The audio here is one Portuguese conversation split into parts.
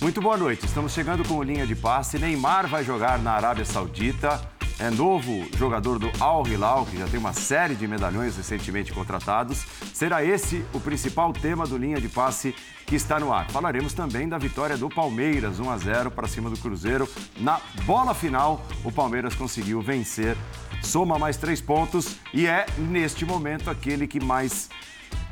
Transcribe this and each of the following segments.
Muito boa noite. Estamos chegando com linha de passe. Neymar vai jogar na Arábia Saudita. É novo jogador do Al Hilal, que já tem uma série de medalhões recentemente contratados. Será esse o principal tema do linha de passe que está no ar. Falaremos também da vitória do Palmeiras, 1 a 0 para cima do Cruzeiro. Na bola final, o Palmeiras conseguiu vencer, soma mais três pontos e é, neste momento, aquele que mais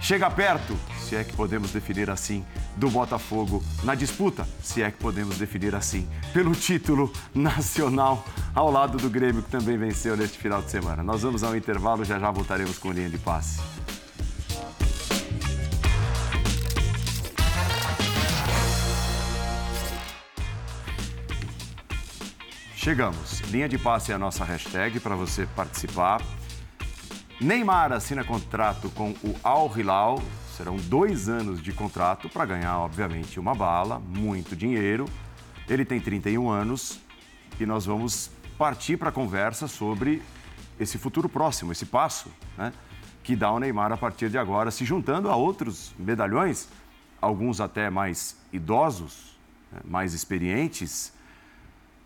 chega perto, se é que podemos definir assim, do Botafogo na disputa, se é que podemos definir assim, pelo título nacional, ao lado do Grêmio, que também venceu neste final de semana. Nós vamos ao intervalo, já já voltaremos com linha de passe. Chegamos. Linha de passe é a nossa hashtag para você participar. Neymar assina contrato com o Al Hilal. Serão dois anos de contrato para ganhar, obviamente, uma bala, muito dinheiro. Ele tem 31 anos e nós vamos partir para a conversa sobre esse futuro próximo, esse passo né, que dá o Neymar a partir de agora, se juntando a outros medalhões, alguns até mais idosos, né, mais experientes,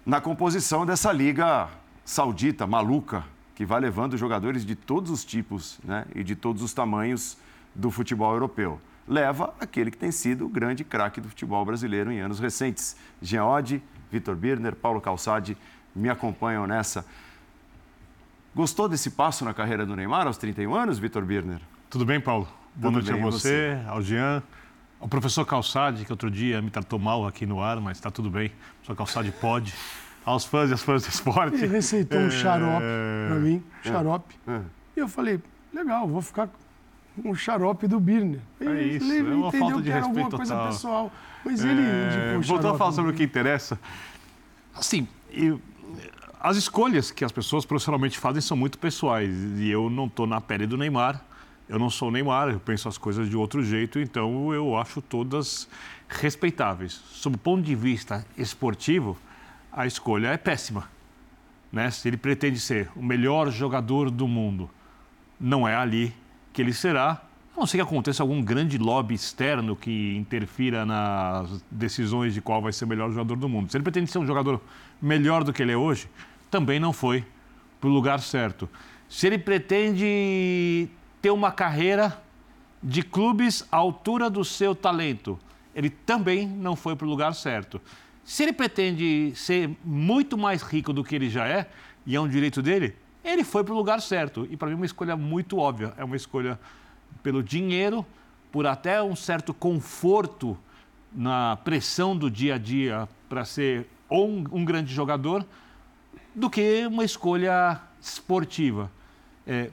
na composição dessa liga saudita maluca que vai levando jogadores de todos os tipos né, e de todos os tamanhos do futebol europeu. Leva aquele que tem sido o grande craque do futebol brasileiro em anos recentes. Jean Oddi, Vitor Birner, Paulo Calçade me acompanham nessa. Gostou desse passo na carreira do Neymar aos 31 anos, Vitor Birner? Tudo bem, Paulo? Boa Tudo noite bem, a você, você, ao Jean, ao professor Calçade, que outro dia me tratou mal aqui no ar, mas está tudo bem. O professor Calçade pode aos fãs e às fãs do esporte. Ele receitou um xarope para mim, é. xarope. É. E eu falei, legal, vou ficar com o xarope do Birner. É isso, ele é uma falta de respeito alguma coisa pessoal. Mas ele é... Voltou a falar sobre o que interessa. Assim, eu... as escolhas que as pessoas profissionalmente fazem são muito pessoais. E eu não estou na pele do Neymar. Eu não sou o Neymar, eu penso as coisas de outro jeito, então eu acho todas respeitáveis. Sob o ponto de vista esportivo, a escolha é péssima. Né? Se ele pretende ser o melhor jogador do mundo, não é ali que ele será, a não ser que aconteça algum grande lobby externo que interfira nas decisões de qual vai ser o melhor jogador do mundo. Se ele pretende ser um jogador melhor do que ele é hoje, também não foi para o lugar certo. Se ele pretende ter uma carreira de clubes à altura do seu talento, ele também não foi para o lugar certo. Se ele pretende ser muito mais rico do que ele já é, e é um direito dele, ele foi para o lugar certo. E para mim, é uma escolha muito óbvia. É uma escolha pelo dinheiro, por até um certo conforto na pressão do dia a dia para ser ou um, um, grande jogador, do que uma escolha esportiva. É,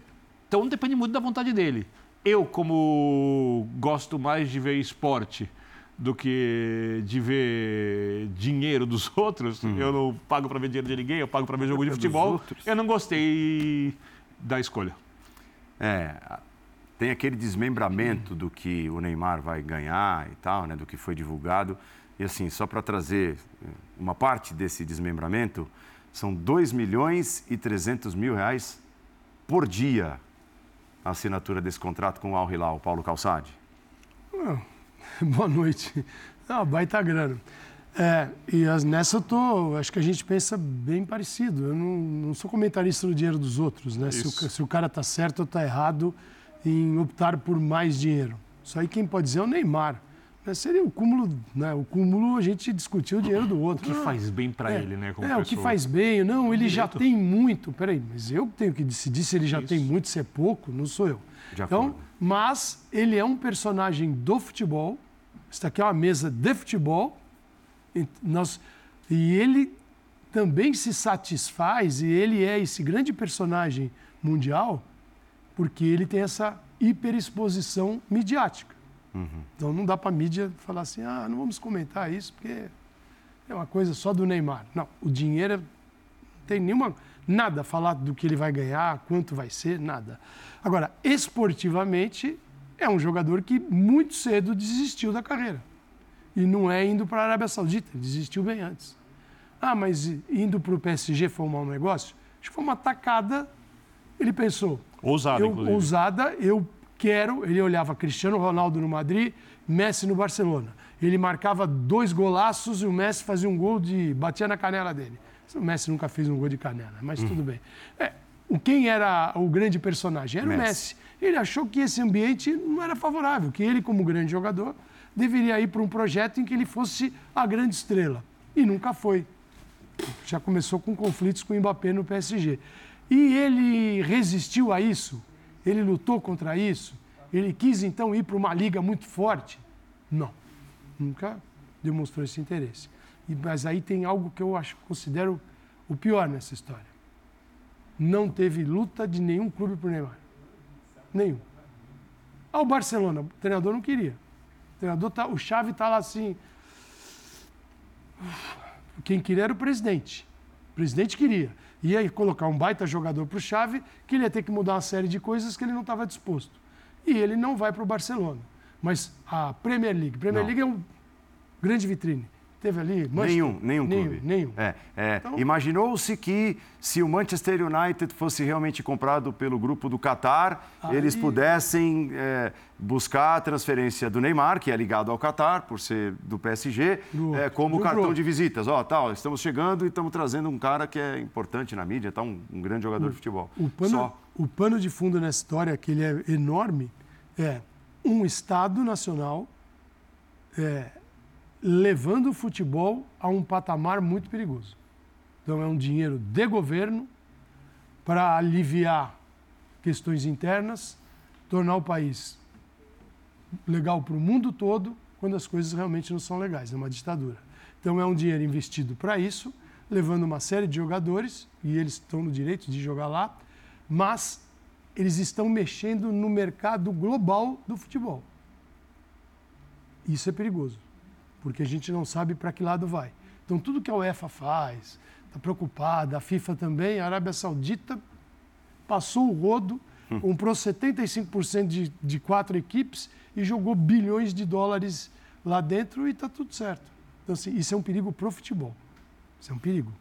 então depende muito da vontade dele. Eu, como gosto mais de ver esporte do que de ver dinheiro dos outros. Uhum. Eu não pago para ver dinheiro de ninguém, eu pago para ver jogo de futebol. Eu não gostei da escolha. É, tem aquele desmembramento do que o Neymar vai ganhar e tal, né, do que foi divulgado. E assim, só para trazer uma parte desse desmembramento, são 2 milhões e 300 mil reais por dia a assinatura desse contrato com o Al Hilal, Paulo Calçade. Não Boa noite. Ah, baita grana. É, e as, nessa eu tô, acho que a gente pensa bem parecido. Eu não, não sou comentarista do dinheiro dos outros, né? Se o, se o, cara está certo ou está errado em optar por mais dinheiro. Isso aí quem pode dizer é o Neymar. Seria o cúmulo, né? O cúmulo a gente discutir o dinheiro do outro. O que faz bem para é, ele, né? Como é, pessoa. o que faz bem. Não, ele já tem muito. Peraí, mas eu tenho que decidir se ele já Isso. tem muito, se é pouco, não sou eu. Já então, foi. mas ele é um personagem do futebol isso aqui é uma mesa de futebol. E, nós, e ele também se satisfaz, e ele é esse grande personagem mundial, porque ele tem essa hiperexposição midiática. Uhum. Então não dá para a mídia falar assim, ah, não vamos comentar isso, porque é uma coisa só do Neymar. Não, o dinheiro é, não tem nenhuma, nada a falar do que ele vai ganhar, quanto vai ser, nada. Agora, esportivamente, é um jogador que muito cedo desistiu da carreira. E não é indo para a Arábia Saudita, ele desistiu bem antes. Ah, mas indo para o PSG foi um mau negócio? Acho que foi uma tacada. Ele pensou. Ousada, eu, inclusive. Ousada, eu quero. Ele olhava Cristiano Ronaldo no Madrid, Messi no Barcelona. Ele marcava dois golaços e o Messi fazia um gol de. batia na canela dele. O Messi nunca fez um gol de canela, mas tudo bem. É, quem era o grande personagem? Era Messi. o Messi. Ele achou que esse ambiente não era favorável, que ele, como grande jogador, deveria ir para um projeto em que ele fosse a grande estrela. E nunca foi. Já começou com conflitos com o Mbappé no PSG. E ele resistiu a isso? Ele lutou contra isso? Ele quis então ir para uma liga muito forte? Não. Nunca demonstrou esse interesse. E, mas aí tem algo que eu acho, considero o pior nessa história. Não teve luta de nenhum clube por Neymar. Nenhum. Ah, o Barcelona, o treinador não queria. O treinador tá, o Chave está lá assim. Quem queria era o presidente. O presidente queria. Ia colocar um baita jogador para o Chave, que ele ia ter que mudar uma série de coisas que ele não estava disposto. E ele não vai para o Barcelona. Mas a Premier League. Premier não. League é um grande vitrine. Teve ali? Manchester? Nenhum, nenhum clube. Nenhum. É, é, então... Imaginou-se que se o Manchester United fosse realmente comprado pelo grupo do Qatar, Aí... eles pudessem é, buscar a transferência do Neymar, que é ligado ao Qatar, por ser do PSG, do, é, como do cartão de visitas. Ó, tal, estamos chegando e estamos trazendo um cara que é importante na mídia, tá, um, um grande jogador o, de futebol. O pano, Só. o pano de fundo nessa história, que ele é enorme, é um Estado nacional é, levando o futebol a um patamar muito perigoso. Então, é um dinheiro de governo para aliviar questões internas, tornar o país legal para o mundo todo, quando as coisas realmente não são legais, é uma ditadura. Então, é um dinheiro investido para isso, levando uma série de jogadores, e eles estão no direito de jogar lá, mas eles estão mexendo no mercado global do futebol. Isso é perigoso porque a gente não sabe para que lado vai. Então, tudo que a UEFA faz, está preocupada, a FIFA também, a Arábia Saudita passou o rodo, hum. comprou 75% de, de quatro equipes e jogou bilhões de dólares lá dentro e está tudo certo. Então, assim, isso é um perigo para o futebol. Isso é um perigo.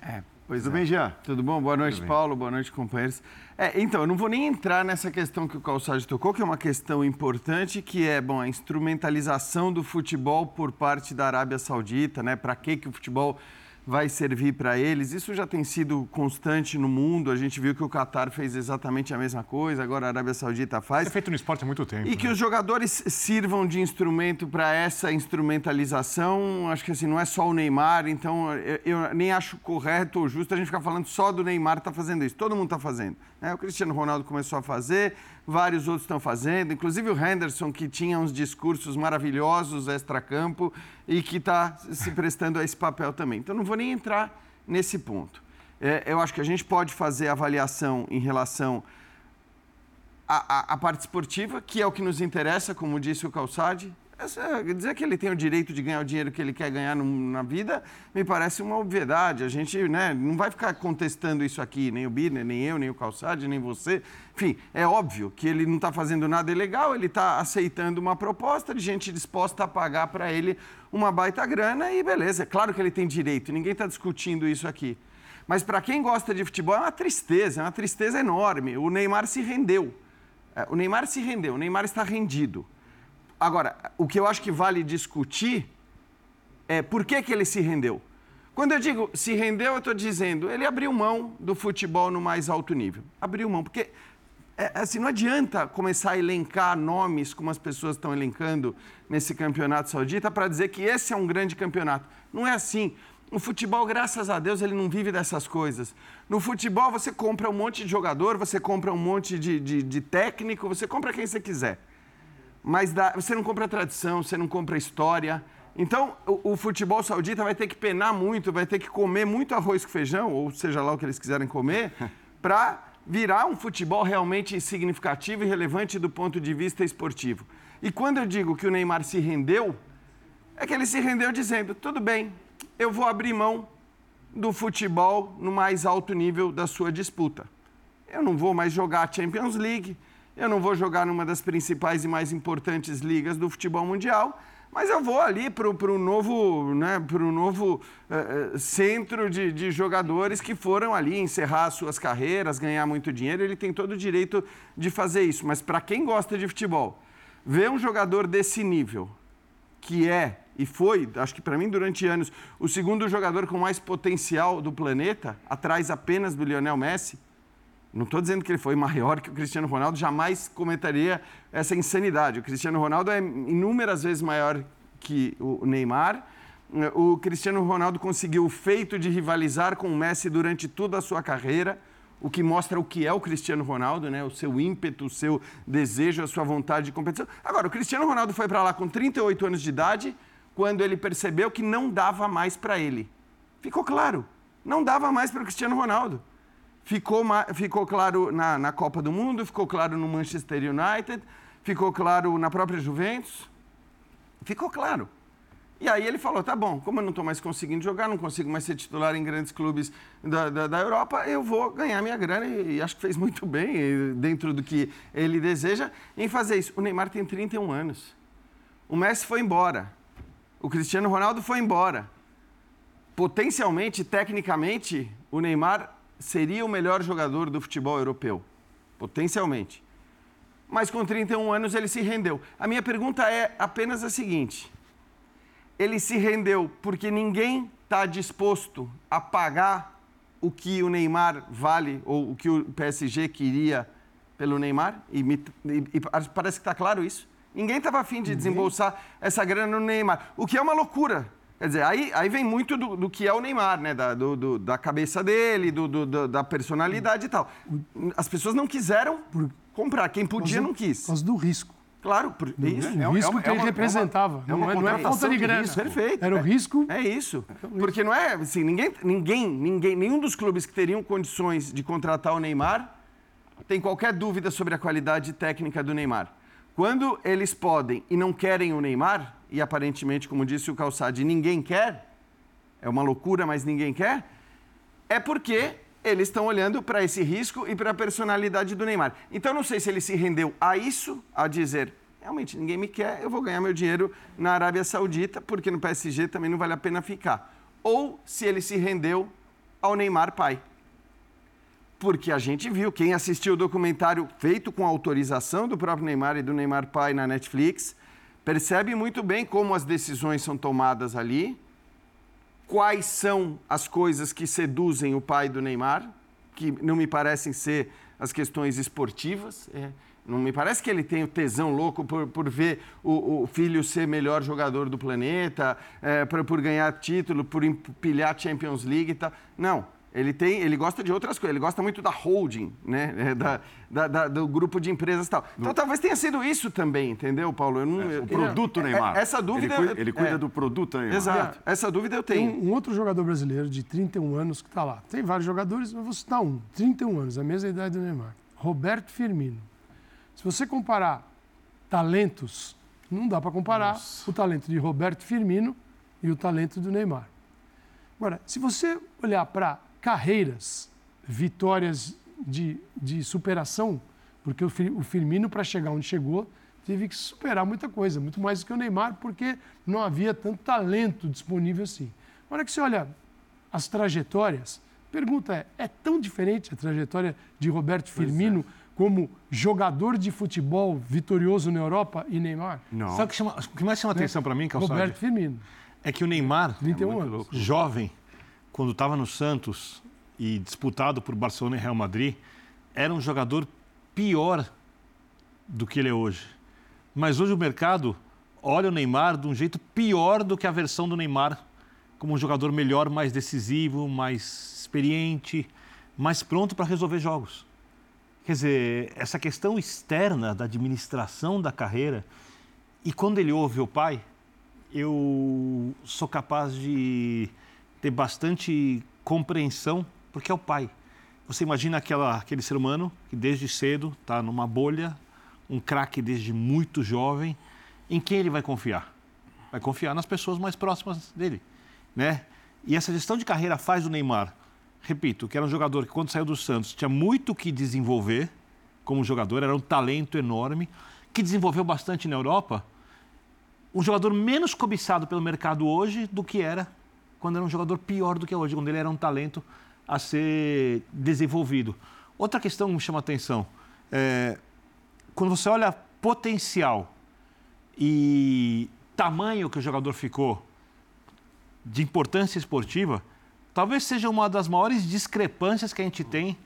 É, Pois Tudo bem, Jean? Tudo bom? Boa noite, Paulo. Boa noite, companheiros. É, então, eu não vou nem entrar nessa questão que o Calçado tocou, que é uma questão importante, que é, bom, a instrumentalização do futebol por parte da Arábia Saudita, né? Para que que o futebol vai servir para eles. Isso já tem sido constante no mundo. A gente viu que o Qatar fez exatamente a mesma coisa, agora a Arábia Saudita faz. É feito no esporte há muito tempo. E né? que os jogadores sirvam de instrumento para essa instrumentalização. Acho que assim, não é só o Neymar, então eu, eu, nem acho correto ou justo a gente ficar falando só do Neymar está fazendo isso. Todo mundo está fazendo. Né? O Cristiano Ronaldo começou a fazer, vários outros estão fazendo, inclusive o Henderson, que tinha uns discursos maravilhosos extra-campo e que está se prestando a esse papel também. Então, não vou nem entrar nesse ponto. É, eu acho que a gente pode fazer avaliação em relação à, à, à parte esportiva, que é o que nos interessa, como disse o Calçade, essa, dizer que ele tem o direito de ganhar o dinheiro que ele quer ganhar no, na vida me parece uma obviedade. A gente né, não vai ficar contestando isso aqui, nem o Birner, nem eu, nem o Calçade, nem você. Enfim, é óbvio que ele não está fazendo nada ilegal, ele está aceitando uma proposta de gente disposta a pagar para ele uma baita grana e beleza. É claro que ele tem direito, ninguém está discutindo isso aqui. Mas para quem gosta de futebol é uma tristeza, é uma tristeza enorme. O Neymar se rendeu. É, o Neymar se rendeu, o Neymar está rendido. Agora, o que eu acho que vale discutir é por que, que ele se rendeu. Quando eu digo se rendeu, eu estou dizendo, ele abriu mão do futebol no mais alto nível. Abriu mão, porque é, assim, não adianta começar a elencar nomes como as pessoas estão elencando nesse campeonato saudita para dizer que esse é um grande campeonato. Não é assim. No futebol, graças a Deus, ele não vive dessas coisas. No futebol, você compra um monte de jogador, você compra um monte de, de, de técnico, você compra quem você quiser mas dá, você não compra tradição, você não compra história. Então, o, o, futebol saudita vai ter que penar muito, vai ter que comer muito arroz com feijão, ou seja lá o que eles quiserem comer, para virar um futebol realmente significativo e relevante do ponto de vista esportivo. E quando eu digo que o Neymar se rendeu, é que ele se rendeu dizendo: tudo bem, eu vou abrir mão do futebol no mais alto nível da sua disputa. Eu não vou mais jogar a Champions League, eu não vou jogar numa das principais e mais importantes ligas do futebol mundial, mas eu vou ali para o novo, né, pro novo uh, centro de, de, jogadores que foram ali encerrar suas carreiras, ganhar muito dinheiro. Ele tem todo o direito de fazer isso. Mas para quem gosta de futebol, ver um jogador desse nível, que é e foi, acho que para mim durante anos, o segundo jogador com mais potencial do planeta, atrás apenas do Lionel Messi. Não estou dizendo que ele foi maior que o Cristiano Ronaldo, jamais comentaria essa insanidade. O Cristiano Ronaldo é inúmeras vezes maior que o Neymar. O Cristiano Ronaldo conseguiu o feito de rivalizar com o Messi durante toda a sua carreira, o que mostra o que é o Cristiano Ronaldo, né? o seu ímpeto, o seu desejo, a sua vontade de competição. Agora, o Cristiano Ronaldo foi para lá com 38 anos de idade, quando ele percebeu que não dava mais para ele. Ficou claro, não dava mais para o Cristiano Ronaldo. Ficou, ficou claro na, na Copa do Mundo, ficou claro no Manchester United, ficou claro na própria Juventus. Ficou claro. E aí ele falou: tá bom, como eu não estou mais conseguindo jogar, não consigo mais ser titular em grandes clubes da, da, da, Europa, eu vou ganhar minha grana e, e acho que fez muito bem, dentro do que ele deseja, em fazer isso. O Neymar tem 31 anos. O Messi foi embora. O Cristiano Ronaldo foi embora. Potencialmente, tecnicamente, o Neymar seria o melhor jogador do futebol europeu, potencialmente. Mas com 31 anos ele se rendeu. A minha pergunta é apenas a seguinte: ele se rendeu porque ninguém está disposto a pagar o que o Neymar vale ou o que o PSG queria pelo Neymar? E, me, e, e parece que está claro isso. Ninguém estava afim de desembolsar essa grana no Neymar, o que é uma loucura. Quer dizer, aí, aí vem muito do, do que é o Neymar, né? Da, do, do, da cabeça dele, do, do, da personalidade e tal. As pessoas não quiseram comprar. Quem podia não quis. Por causa do risco. Claro, por é isso. O risco que ele representava. É uma, é uma, não é falta de grana. Risco. Perfeito. Era o risco. É, é isso. Porque não é assim, ninguém, ninguém, ninguém, nenhum dos clubes que teriam condições de contratar o Neymar tem qualquer dúvida sobre a qualidade técnica do Neymar. Quando eles podem e não querem o Neymar, e aparentemente, como disse o Calçade, ninguém quer, é uma loucura, mas ninguém quer, é porque eles estão olhando para esse risco e para a personalidade do Neymar. Então, não sei se ele se rendeu a isso, a dizer, realmente, ninguém me quer, eu vou ganhar meu dinheiro na Arábia Saudita, porque no PSG também não vale a pena ficar. Ou se ele se rendeu ao Neymar pai. Porque a gente viu, quem assistiu o documentário feito com autorização do próprio Neymar e do Neymar pai na Netflix, percebe muito bem como as decisões são tomadas ali, quais são as coisas que seduzem o pai do Neymar, que não me parecem ser as questões esportivas. É, não me parece que ele tem o tesão louco por, por ver o, o filho ser melhor jogador do planeta, é, por, por ganhar título, por empilhar Champions League e tal. Não. Ele, tem, ele gosta de outras coisas, ele gosta muito da holding, né? É, da, da, da, do grupo de empresas e tal. Então talvez tenha sido isso também, entendeu, Paulo? Eu não, é, o produto, é, Neymar. Essa dúvida. Ele cuida, ele cuida é. do produto, Neymar. Exato. Essa dúvida eu tenho. Tem um outro jogador brasileiro de 31 anos que está lá. Tem vários jogadores, mas vou citar um. 31 anos, a mesma idade do Neymar. Roberto Firmino. Se você comparar talentos, não dá para comparar Nossa. o talento de Roberto Firmino e o talento do Neymar. Agora, se você olhar para carreiras, vitórias de, de superação, porque o Firmino, para chegar onde chegou, teve que superar muita coisa, muito mais do que o Neymar, porque não havia tanto talento disponível assim. Olha que você olha as trajetórias, pergunta é, é tão diferente a trajetória de Roberto Firmino é. como jogador de futebol vitorioso na Europa e Neymar? Não. Sabe o que, chama, o que mais chama atenção para mim, Calçade? Roberto Firmino. É que o Neymar, 31 é anos. jovem, quando estava no Santos e disputado por Barcelona e Real Madrid, era um jogador pior do que ele é hoje. Mas hoje o mercado olha o Neymar de um jeito pior do que a versão do Neymar, como um jogador melhor, mais decisivo, mais experiente, mais pronto para resolver jogos. Quer dizer, essa questão externa da administração da carreira, e quando ele ouve o pai, eu sou capaz de ter bastante compreensão, porque é o pai. Você imagina aquela, aquele ser humano que desde cedo está numa bolha, um craque desde muito jovem, em quem ele vai confiar? Vai confiar nas pessoas mais próximas dele, né? E essa gestão de carreira faz o Neymar, repito, que era um jogador que quando saiu do Santos tinha muito que desenvolver como jogador, era um talento enorme, que desenvolveu bastante na Europa, um jogador menos cobiçado pelo mercado hoje do que era quando era um jogador pior do que é hoje, quando ele era um talento a ser desenvolvido. Outra questão que me chama a atenção, é, quando você olha potencial e tamanho que o jogador ficou de importância esportiva, talvez seja uma das maiores discrepâncias que a gente tem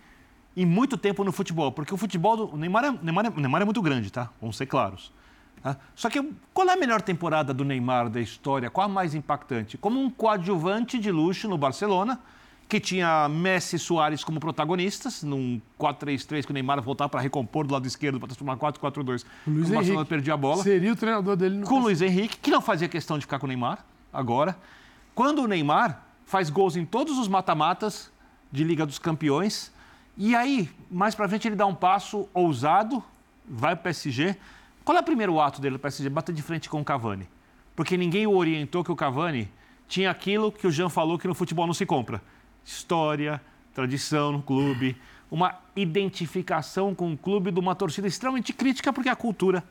em muito tempo no futebol. Porque o futebol do o Neymar, é, Neymar, é, Neymar é muito grande, tá? Vamos ser claros. Só que qual é a melhor temporada do Neymar da história? Qual a mais impactante? Como um coadjuvante de luxo no Barcelona, que tinha Messi e Soares como protagonistas, num 4-3-3 que o Neymar voltava para recompor do lado esquerdo para transformar 4-4-2. O Barcelona perdia a bola. Seria o treinador dele no Com o Luiz Henrique, que não fazia questão de ficar com o Neymar agora. Quando o Neymar faz gols em todos os mata-matas de Liga dos Campeões, e aí, mais para frente, ele dá um passo ousado, vai para o PSG. Qual é o primeiro ato dele no PSG? Bater de frente com o Cavani. Porque ninguém o orientou que o Cavani tinha aquilo que o Jean falou que no futebol não se compra: história, tradição no clube, uma identificação com o clube de uma torcida extremamente crítica, porque é a cultura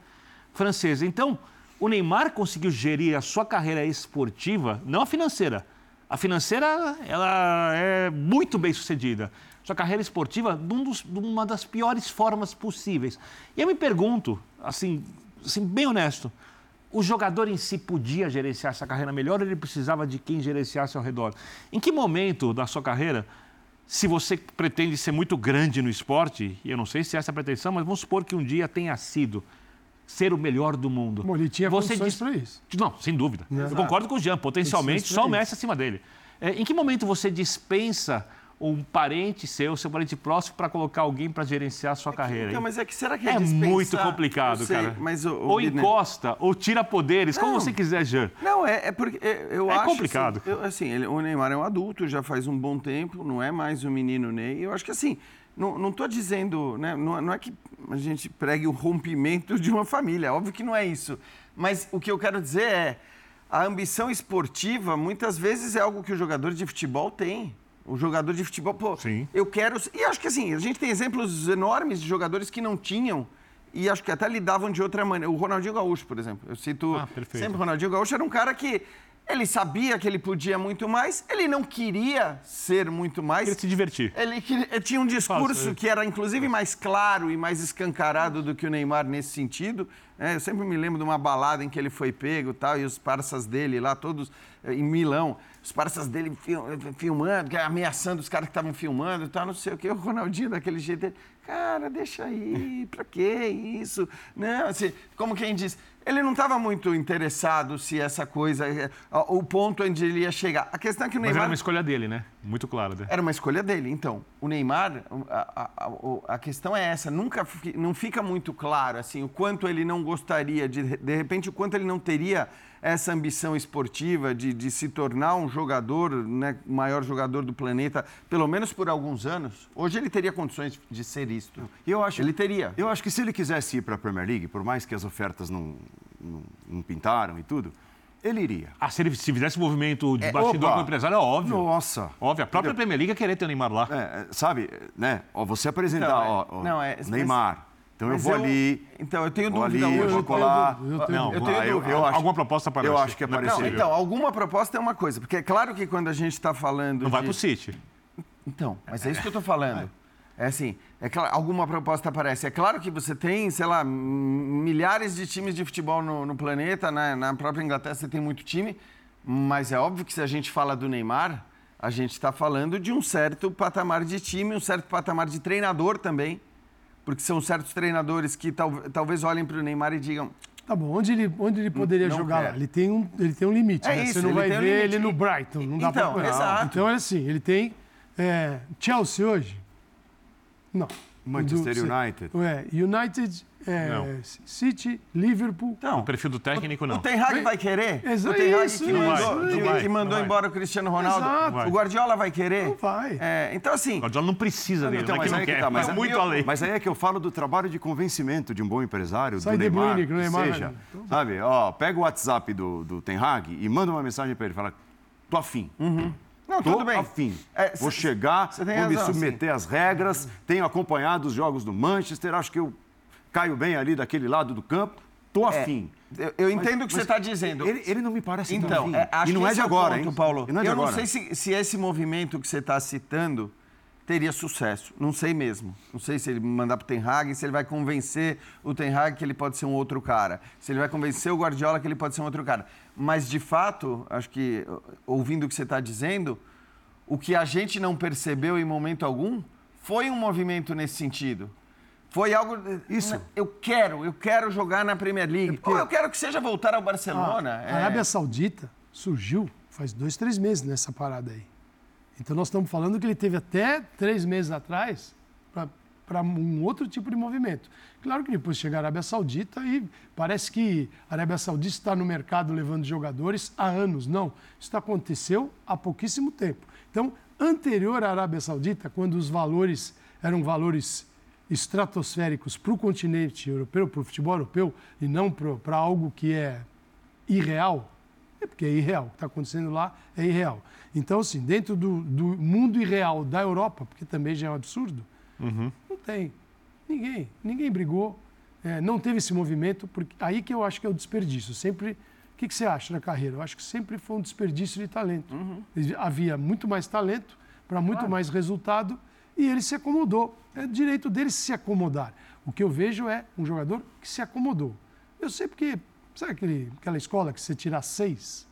francesa. Então, o Neymar conseguiu gerir a sua carreira esportiva, não a financeira. A financeira, ela é muito bem sucedida. Sua carreira esportiva, de, um dos, de uma das piores formas possíveis. E eu me pergunto, assim, assim, bem honesto, o jogador em si podia gerenciar essa carreira melhor ou ele precisava de quem gerenciasse ao redor? Em que momento da sua carreira, se você pretende ser muito grande no esporte, e eu não sei se é essa a pretensão, mas vamos supor que um dia tenha sido ser o melhor do mundo. Bom, ele tinha você diz... para isso. Não, sem dúvida. Exato. Eu concordo com o Jean. Potencialmente, só o Messi acima dele. É, em que momento você dispensa um parente seu, seu parente próximo, para colocar alguém para gerenciar a sua é carreira? Então, mas é que será que é, é muito complicado, sei, cara. Mas o, o ou encosta, ou tira poderes, não, como você quiser, Jean. Não, é, é porque eu é acho. complicado. Assim, eu, assim ele, o Neymar é um adulto, já faz um bom tempo, não é mais o menino Ney. Eu acho que assim não estou dizendo, né, não, não, é que a gente pregue o rompimento de uma família, óbvio que não é isso. Mas o que eu quero dizer é, a ambição esportiva muitas vezes é algo que o jogador de futebol tem. O jogador de futebol, pô, Sim. eu quero. E acho que assim, a gente tem exemplos enormes de jogadores que não tinham e acho que até lidavam de outra maneira. O Ronaldinho Gaúcho, por exemplo. Eu cito ah, sempre o Ronaldinho Gaúcho era um cara que ele sabia que ele podia muito mais, ele não queria ser muito mais. Queria se divertir. Ele, ele tinha um discurso que era, inclusive, mais claro e mais escancarado do que o Neymar nesse sentido. É, eu sempre me lembro de uma balada em que ele foi pego tal, e os parças dele lá, todos eh, em Milão, os parças dele filmando, ameaçando os caras que estavam filmando e tal, não sei o quê. O Ronaldinho, daquele jeito, ele, cara, deixa aí, pra que isso? Não, assim, como quem diz, ele não estava muito interessado se essa coisa, eh, o ponto onde ele ia chegar. A questão é que o Neymar. Mas era uma escolha dele, né? Muito claro. Né? Era uma escolha dele. Então, o Neymar, a, a, a, questão é essa, nunca não fica muito claro assim o quanto ele não gostaria de, de repente, o quanto ele não teria essa ambição esportiva de, de se tornar um jogador, né, o maior jogador do planeta, pelo menos por alguns anos. Hoje ele teria condições de ser isto. Eu acho, ele teria. Eu acho que se ele quisesse ir para a Premier League, por mais que as ofertas não, não, não pintaram e tudo, ele iria. Ah, se ele se fizesse movimento de é, bastidor com o empresário, é óbvio. Nossa. Óbvio. A própria Premier League ia querer ter o Neymar lá. É, é sabe, né? Ó, você apresentar, então, ó, ó, não, é, Neymar. Então eu vou eu, ali. Então eu tenho dúvida ali, hoje. Eu vou colar. Eu tenho, não, eu tenho eu, eu acho, alguma proposta para Eu acho que é parecido. Não, então, alguma proposta é uma coisa, porque é claro que quando a gente está falando. Não de... vai para o City. Então, mas é isso que eu estou falando. É assim, é claro, alguma proposta aparece. É claro que você tem, sei lá, milhares de times de futebol no, no planeta, né? na própria Inglaterra você tem muito time, mas é óbvio que se a gente fala do Neymar, a gente está falando de um certo patamar de time, um certo patamar de treinador também porque são certos treinadores que tal, talvez olhem para o Neymar e digam. Tá bom, onde ele, onde ele poderia não jogar? Ele tem um, ele tem um limite. É né? isso, Você não vai ver um ele no Brighton, não dá então, pra exato. Então é assim, ele tem é, Chelsea hoje? Não. Manchester Do, United. É, United é, City, Liverpool. Não. O perfil do técnico, não. O Ten Hag vai querer? Exato. O Ten Hag isso, que mandou, que, vai, que mandou embora o Cristiano Ronaldo. Exato. O Guardiola vai querer? Não vai. É, então, assim... O Guardiola não precisa dele, então, mas não é quer, que tá, mas é muito eu, além. Mas aí é que eu falo do trabalho de convencimento de um bom empresário, Sai do Neymar, Neymar seja, então... sabe? Ó, pega o WhatsApp do, do Ten Hag e manda uma mensagem para ele, fala, tô afim. Uhum. Não, Tô tudo bem. afim. É, Vou chegar, vou razão, me submeter sim. às regras, tenho acompanhado os jogos do Manchester, acho que eu caio bem ali daquele lado do campo, tô é. afim. Eu, eu entendo o que você está dizendo. Ele, ele, não me parece então, tão é, acho e não é de é agora, ponto, hein? Paulo. Não é de eu agora. não sei se, se esse movimento que você está citando teria sucesso. Não sei mesmo. Não sei se ele mandar para o Ten Hag, se ele vai convencer o Ten Hag que ele pode ser um outro cara. Se ele vai convencer o Guardiola que ele pode ser um outro cara. Mas, de fato, acho que, ouvindo o que você está dizendo, o que a gente não percebeu em momento algum foi um movimento nesse sentido. Foi algo. Isso. Eu quero, eu quero jogar na Premier League. É porque... Ou eu quero que seja voltar ao Barcelona. A, a Arábia Saudita surgiu faz dois, três meses nessa parada aí. Então nós estamos falando que ele teve até três meses atrás para um outro tipo de movimento. Claro que depois chega a Arábia Saudita e parece que a Arábia Saudita está no mercado levando jogadores há anos. Não, isso aconteceu há pouquíssimo tempo. Então, anterior à Arábia Saudita, quando os valores eram valores estratosféricos para o continente europeu, para o futebol europeu, e não para algo que é irreal, é porque é irreal. O que está acontecendo lá é irreal. Então, assim, dentro do, do, mundo irreal da Europa, porque também já é um absurdo, uhum. não tem. Ninguém. Ninguém brigou. É, não teve esse movimento. Porque, aí que eu acho que é o desperdício. Sempre. O que, que você acha na carreira? Eu acho que sempre foi um desperdício de talento. Uhum. Havia muito mais talento para muito claro. mais resultado e ele se acomodou. É direito dele se acomodar. O que eu vejo é um jogador que se acomodou. Eu sei porque, sabe aquele, aquela escola que você tira seis,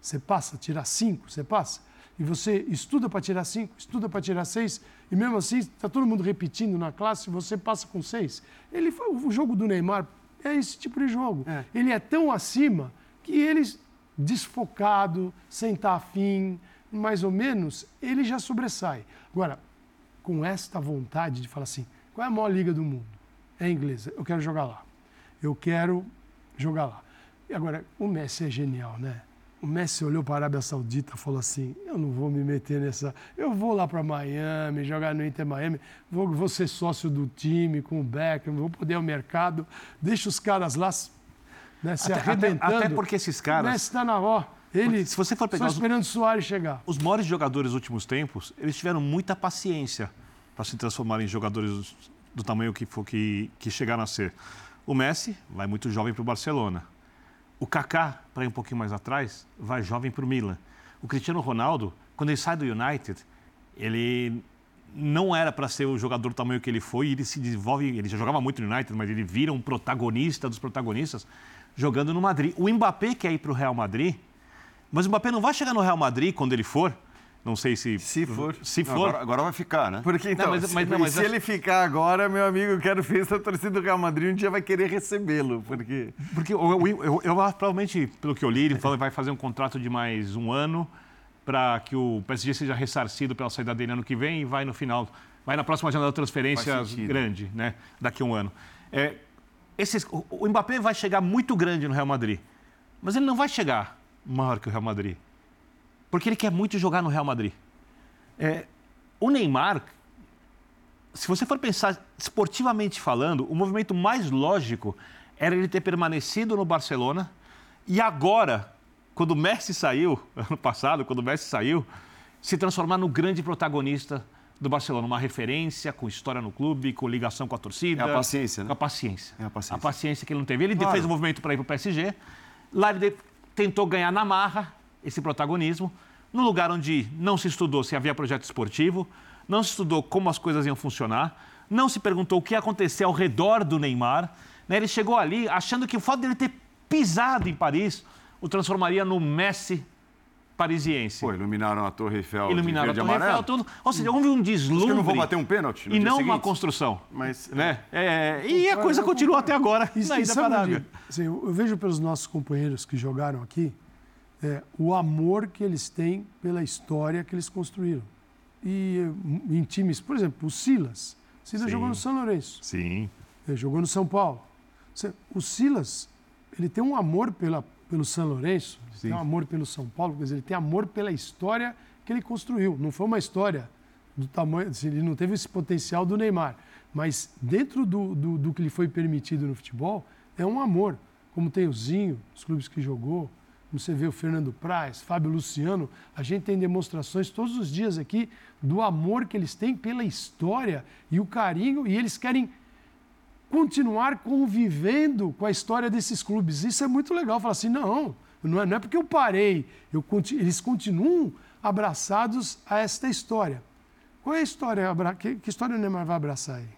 você passa, tira cinco, você passa, e você estuda para tirar cinco, estuda para tirar seis, e mesmo assim está todo mundo repetindo na classe, você passa com seis. Ele foi, o jogo do Neymar é esse tipo de jogo. É. Ele é tão acima que ele, desfocado, sem estar afim, mais ou menos, ele já sobressai. Agora, com esta vontade de falar assim: qual é a maior liga do mundo? É inglesa, eu quero jogar lá. Eu quero jogar lá. E agora, o Messi é genial, né? O Messi olhou para a Arábia Saudita e falou assim: Eu não vou me meter nessa. Eu vou lá para Miami, jogar no Inter Miami, vou, vou ser sócio do time com o Beckham, vou poder ao mercado, deixa os caras lá né, se até, arrebentando. Até, até porque esses caras. O Messi está na ó. Ele, se você for pegar só esperando o Soares chegar. Os maiores jogadores dos últimos tempos, eles tiveram muita paciência para se transformar em jogadores do tamanho que, que, que chegaram a ser. O Messi vai muito jovem para o Barcelona. O Kaká, para ir um pouquinho mais atrás, vai jovem para o Milan. O Cristiano Ronaldo, quando ele sai do United, ele não era para ser o jogador do tamanho que ele foi, ele se desenvolve, ele já jogava muito no United, mas ele vira um protagonista dos protagonistas jogando no Madrid. O Mbappé quer ir para o Real Madrid, mas o Mbappé não vai chegar no Real Madrid quando ele for. Não sei se. Se for. Se for. Agora, agora vai ficar, né? Porque então, não, mas, mas, se, não, mas se ele ficar agora, meu amigo, quero ver se a torcida do Real Madrid um dia vai querer recebê-lo. Porque. Porque eu, eu, eu, eu, provavelmente, pelo que eu li, ele vai fazer um contrato de mais um ano para que o PSG seja ressarcido pela saída dele ano que vem e vai no final. Vai na próxima janela de transferências grande, né? Daqui a um ano. É, esses, o, o Mbappé vai chegar muito grande no Real Madrid. Mas ele não vai chegar maior que o Real Madrid. Porque ele quer muito jogar no Real Madrid. É, o Neymar, se você for pensar esportivamente falando, o movimento mais lógico era ele ter permanecido no Barcelona e agora, quando o Messi saiu, ano passado, quando o Messi saiu, se transformar no grande protagonista do Barcelona, uma referência com história no clube, com ligação com a torcida. É a paciência, né? Com a paciência. É a paciência. A paciência que ele não teve. Ele claro. fez o um movimento para ir para o PSG. Lá ele tentou ganhar na marra esse protagonismo, no lugar onde não se estudou se havia projeto esportivo, não se estudou como as coisas iam funcionar, não se perguntou o que ia acontecer ao redor do Neymar. Né? Ele chegou ali achando que o fato dele ter pisado em Paris o transformaria no Messi parisiense. Pô, iluminaram a Torre Eiffel Iluminaram de a Torre amarelo. Eiffel, tudo. Ou seja, houve um deslumbre. que não vou bater um pênalti E não seguinte. uma construção. Mas, né? É, e a coisa continuou até agora. Isso, na ida assim, eu vejo pelos nossos companheiros que jogaram aqui é, o amor que eles têm pela história que eles construíram. E em times, por exemplo, o Silas. O Silas Sim. jogou no São Lourenço. Sim. Ele jogou no São Paulo. O Silas, ele tem um amor pela, pelo São Lourenço, tem um amor pelo São Paulo, quer dizer, ele tem amor pela história que ele construiu. Não foi uma história do tamanho, assim, ele não teve esse potencial do Neymar, mas dentro do, do, do que lhe foi permitido no futebol, é um amor. Como tem o Zinho, os clubes que jogou, você vê o Fernando Praz, Fábio Luciano, a gente tem demonstrações todos os dias aqui do amor que eles têm pela história e o carinho, e eles querem continuar convivendo com a história desses clubes. Isso é muito legal. Falar assim, não, não é, não é porque eu parei, eu, eles continuam abraçados a esta história. Qual é a história? Que, que história o Neymar vai abraçar aí?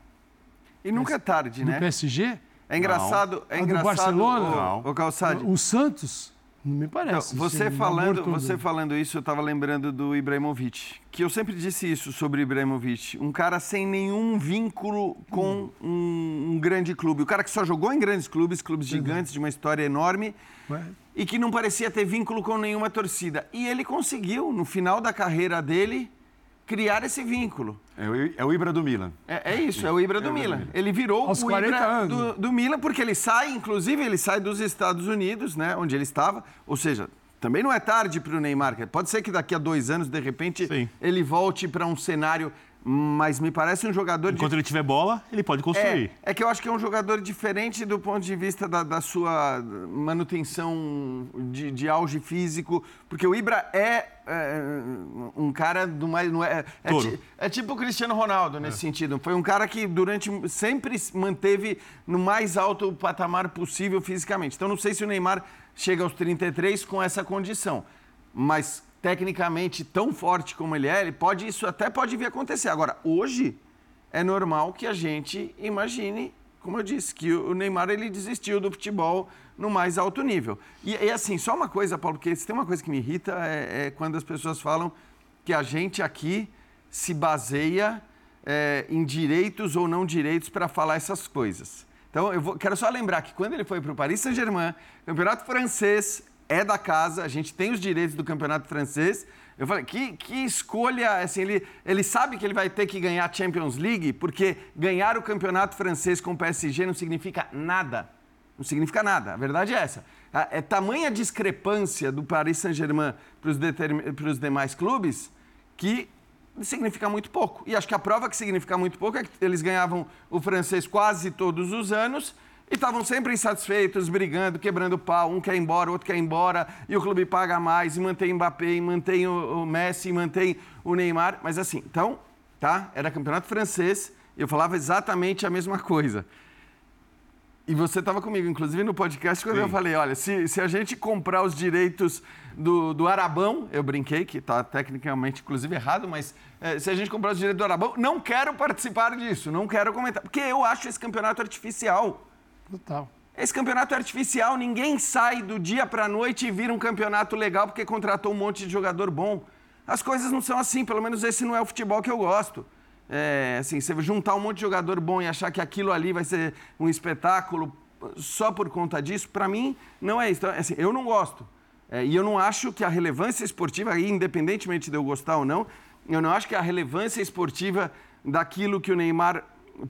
E nunca é tarde, né? Do PSG? É engraçado. Não. É engraçado. Do Barcelona? O, o, o Santos? Não me parece. Não, você, falando, você falando isso, eu estava lembrando do Ibrahimovic. Que eu sempre disse isso sobre o Ibrahimovic. Um cara sem nenhum vínculo com hum. um, um, grande clube. O cara que só jogou em grandes clubes, clubes gigantes, de uma história enorme. Ué? E que não parecia ter vínculo com nenhuma torcida. E ele conseguiu, no final da carreira dele, criar esse vínculo. É o, é o Ibra do Milan. É, é isso, é o Ibra do, é Milan. Milan. Ele virou Aos o Ibra do, do, Milan porque ele sai, inclusive, ele sai dos Estados Unidos, né, onde ele estava. Ou seja, também não é tarde para o Neymar. Pode ser que daqui a dois anos, de repente, Sim. ele volte para um cenário mas me parece um jogador. Enquanto de... ele tiver bola, ele pode construir. É, é, que eu acho que é um jogador diferente do ponto de vista da, da sua manutenção de, de, auge físico, porque o Ibra é, é um cara do mais. Não é, é, é, tipo o Cristiano Ronaldo nesse é. sentido. Foi um cara que durante sempre manteve no mais alto patamar possível fisicamente. Então não sei se o Neymar chega aos 33 com essa condição, mas tecnicamente tão forte como ele é, ele pode, isso até pode vir a acontecer. Agora, hoje é normal que a gente imagine, como eu disse, que o Neymar ele desistiu do futebol no mais alto nível. E, e assim, só uma coisa, Paulo, porque se tem uma coisa que me irrita é, é quando as pessoas falam que a gente aqui se baseia é, em direitos ou não direitos para falar essas coisas. Então, eu vou, quero só lembrar que quando ele foi para o Paris Saint-Germain, campeonato francês, é da casa, a gente tem os direitos do campeonato francês. Eu falei, que, que escolha, assim, ele, ele sabe que ele vai ter que ganhar a Champions League, porque ganhar o campeonato francês com o PSG não significa nada. Não significa nada, a verdade é essa. É tamanha discrepância do Paris Saint-Germain para os demais clubes que significa muito pouco. E acho que a prova que significa muito pouco é que eles ganhavam o francês quase todos os anos e estavam sempre insatisfeitos, brigando, quebrando pau. Um quer ir embora, outro quer ir embora. E o clube paga mais, e mantém o Mbappé, e mantém o, o Messi, e mantém o Neymar. Mas assim, então, tá? Era campeonato francês. E eu falava exatamente a mesma coisa. E você estava comigo, inclusive, no podcast, quando Sim. eu falei: olha, se, se a gente comprar os direitos do, do Arabão, eu brinquei, que está tecnicamente, inclusive, errado, mas é, se a gente comprar os direitos do Arabão, não quero participar disso, não quero comentar. Porque eu acho esse campeonato artificial. Total. Esse campeonato é artificial, ninguém sai do dia para a noite e vira um campeonato legal porque contratou um monte de jogador bom. As coisas não são assim, pelo menos esse não é o futebol que eu gosto. É, assim, você juntar um monte de jogador bom e achar que aquilo ali vai ser um espetáculo só por conta disso, para mim não é isso. Então, assim, eu não gosto. É, e eu não acho que a relevância esportiva, independentemente de eu gostar ou não, eu não acho que a relevância esportiva daquilo que o Neymar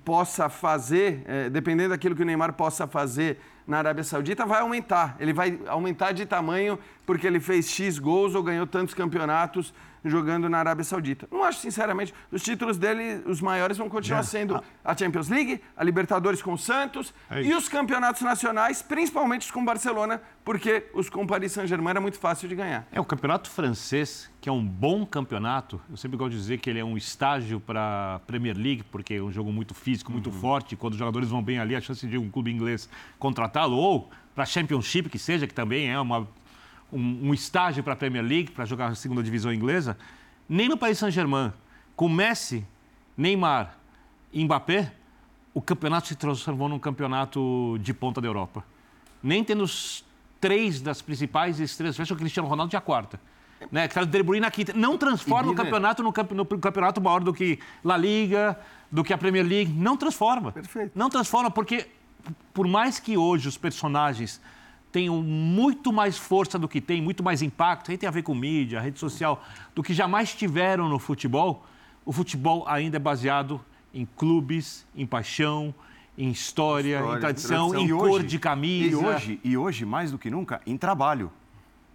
possa fazer, é, dependendo daquilo que o Neymar possa fazer na Arábia Saudita, vai aumentar. Ele vai aumentar de tamanho porque ele fez X gols ou ganhou tantos campeonatos jogando na Arábia Saudita. Não acho, sinceramente, os títulos dele, os maiores, vão continuar sendo a Champions League, a Libertadores com o Santos é e os campeonatos nacionais, principalmente os com o Barcelona, porque os com o Paris Saint-Germain era muito fácil de ganhar. É, o campeonato francês, que é um bom campeonato, eu sempre gosto de dizer que ele é um estágio para a Premier League, porque é um jogo muito físico, muito uhum. forte, quando os jogadores vão bem ali, a chance de um clube inglês contratá-lo, ou para a Championship, que seja, que também é uma um, um estágio para a Premier League, para jogar a segunda divisão inglesa, nem no Paris Saint-Germain, com Messi, Neymar e Mbappé, o campeonato se transformou num campeonato de ponta da Europa. Nem tendo os três das principais estrelas, fecha o Cristiano Ronaldo de a quarta. Né? Que tá De Bruyne na quinta. Não transforma o campeonato no, camp no, campeonato maior do que La Liga, do que a Premier League. Não transforma. Perfeito. Não transforma, porque por mais que hoje os personagens tenham muito mais força do que tem, muito mais impacto, aí tem a ver com mídia, rede social, do que jamais tiveram no futebol, o futebol ainda é baseado em clubes, em paixão, em história, história em tradição, tradição, em cor de camisa. E hoje, e hoje, mais do que nunca, em trabalho.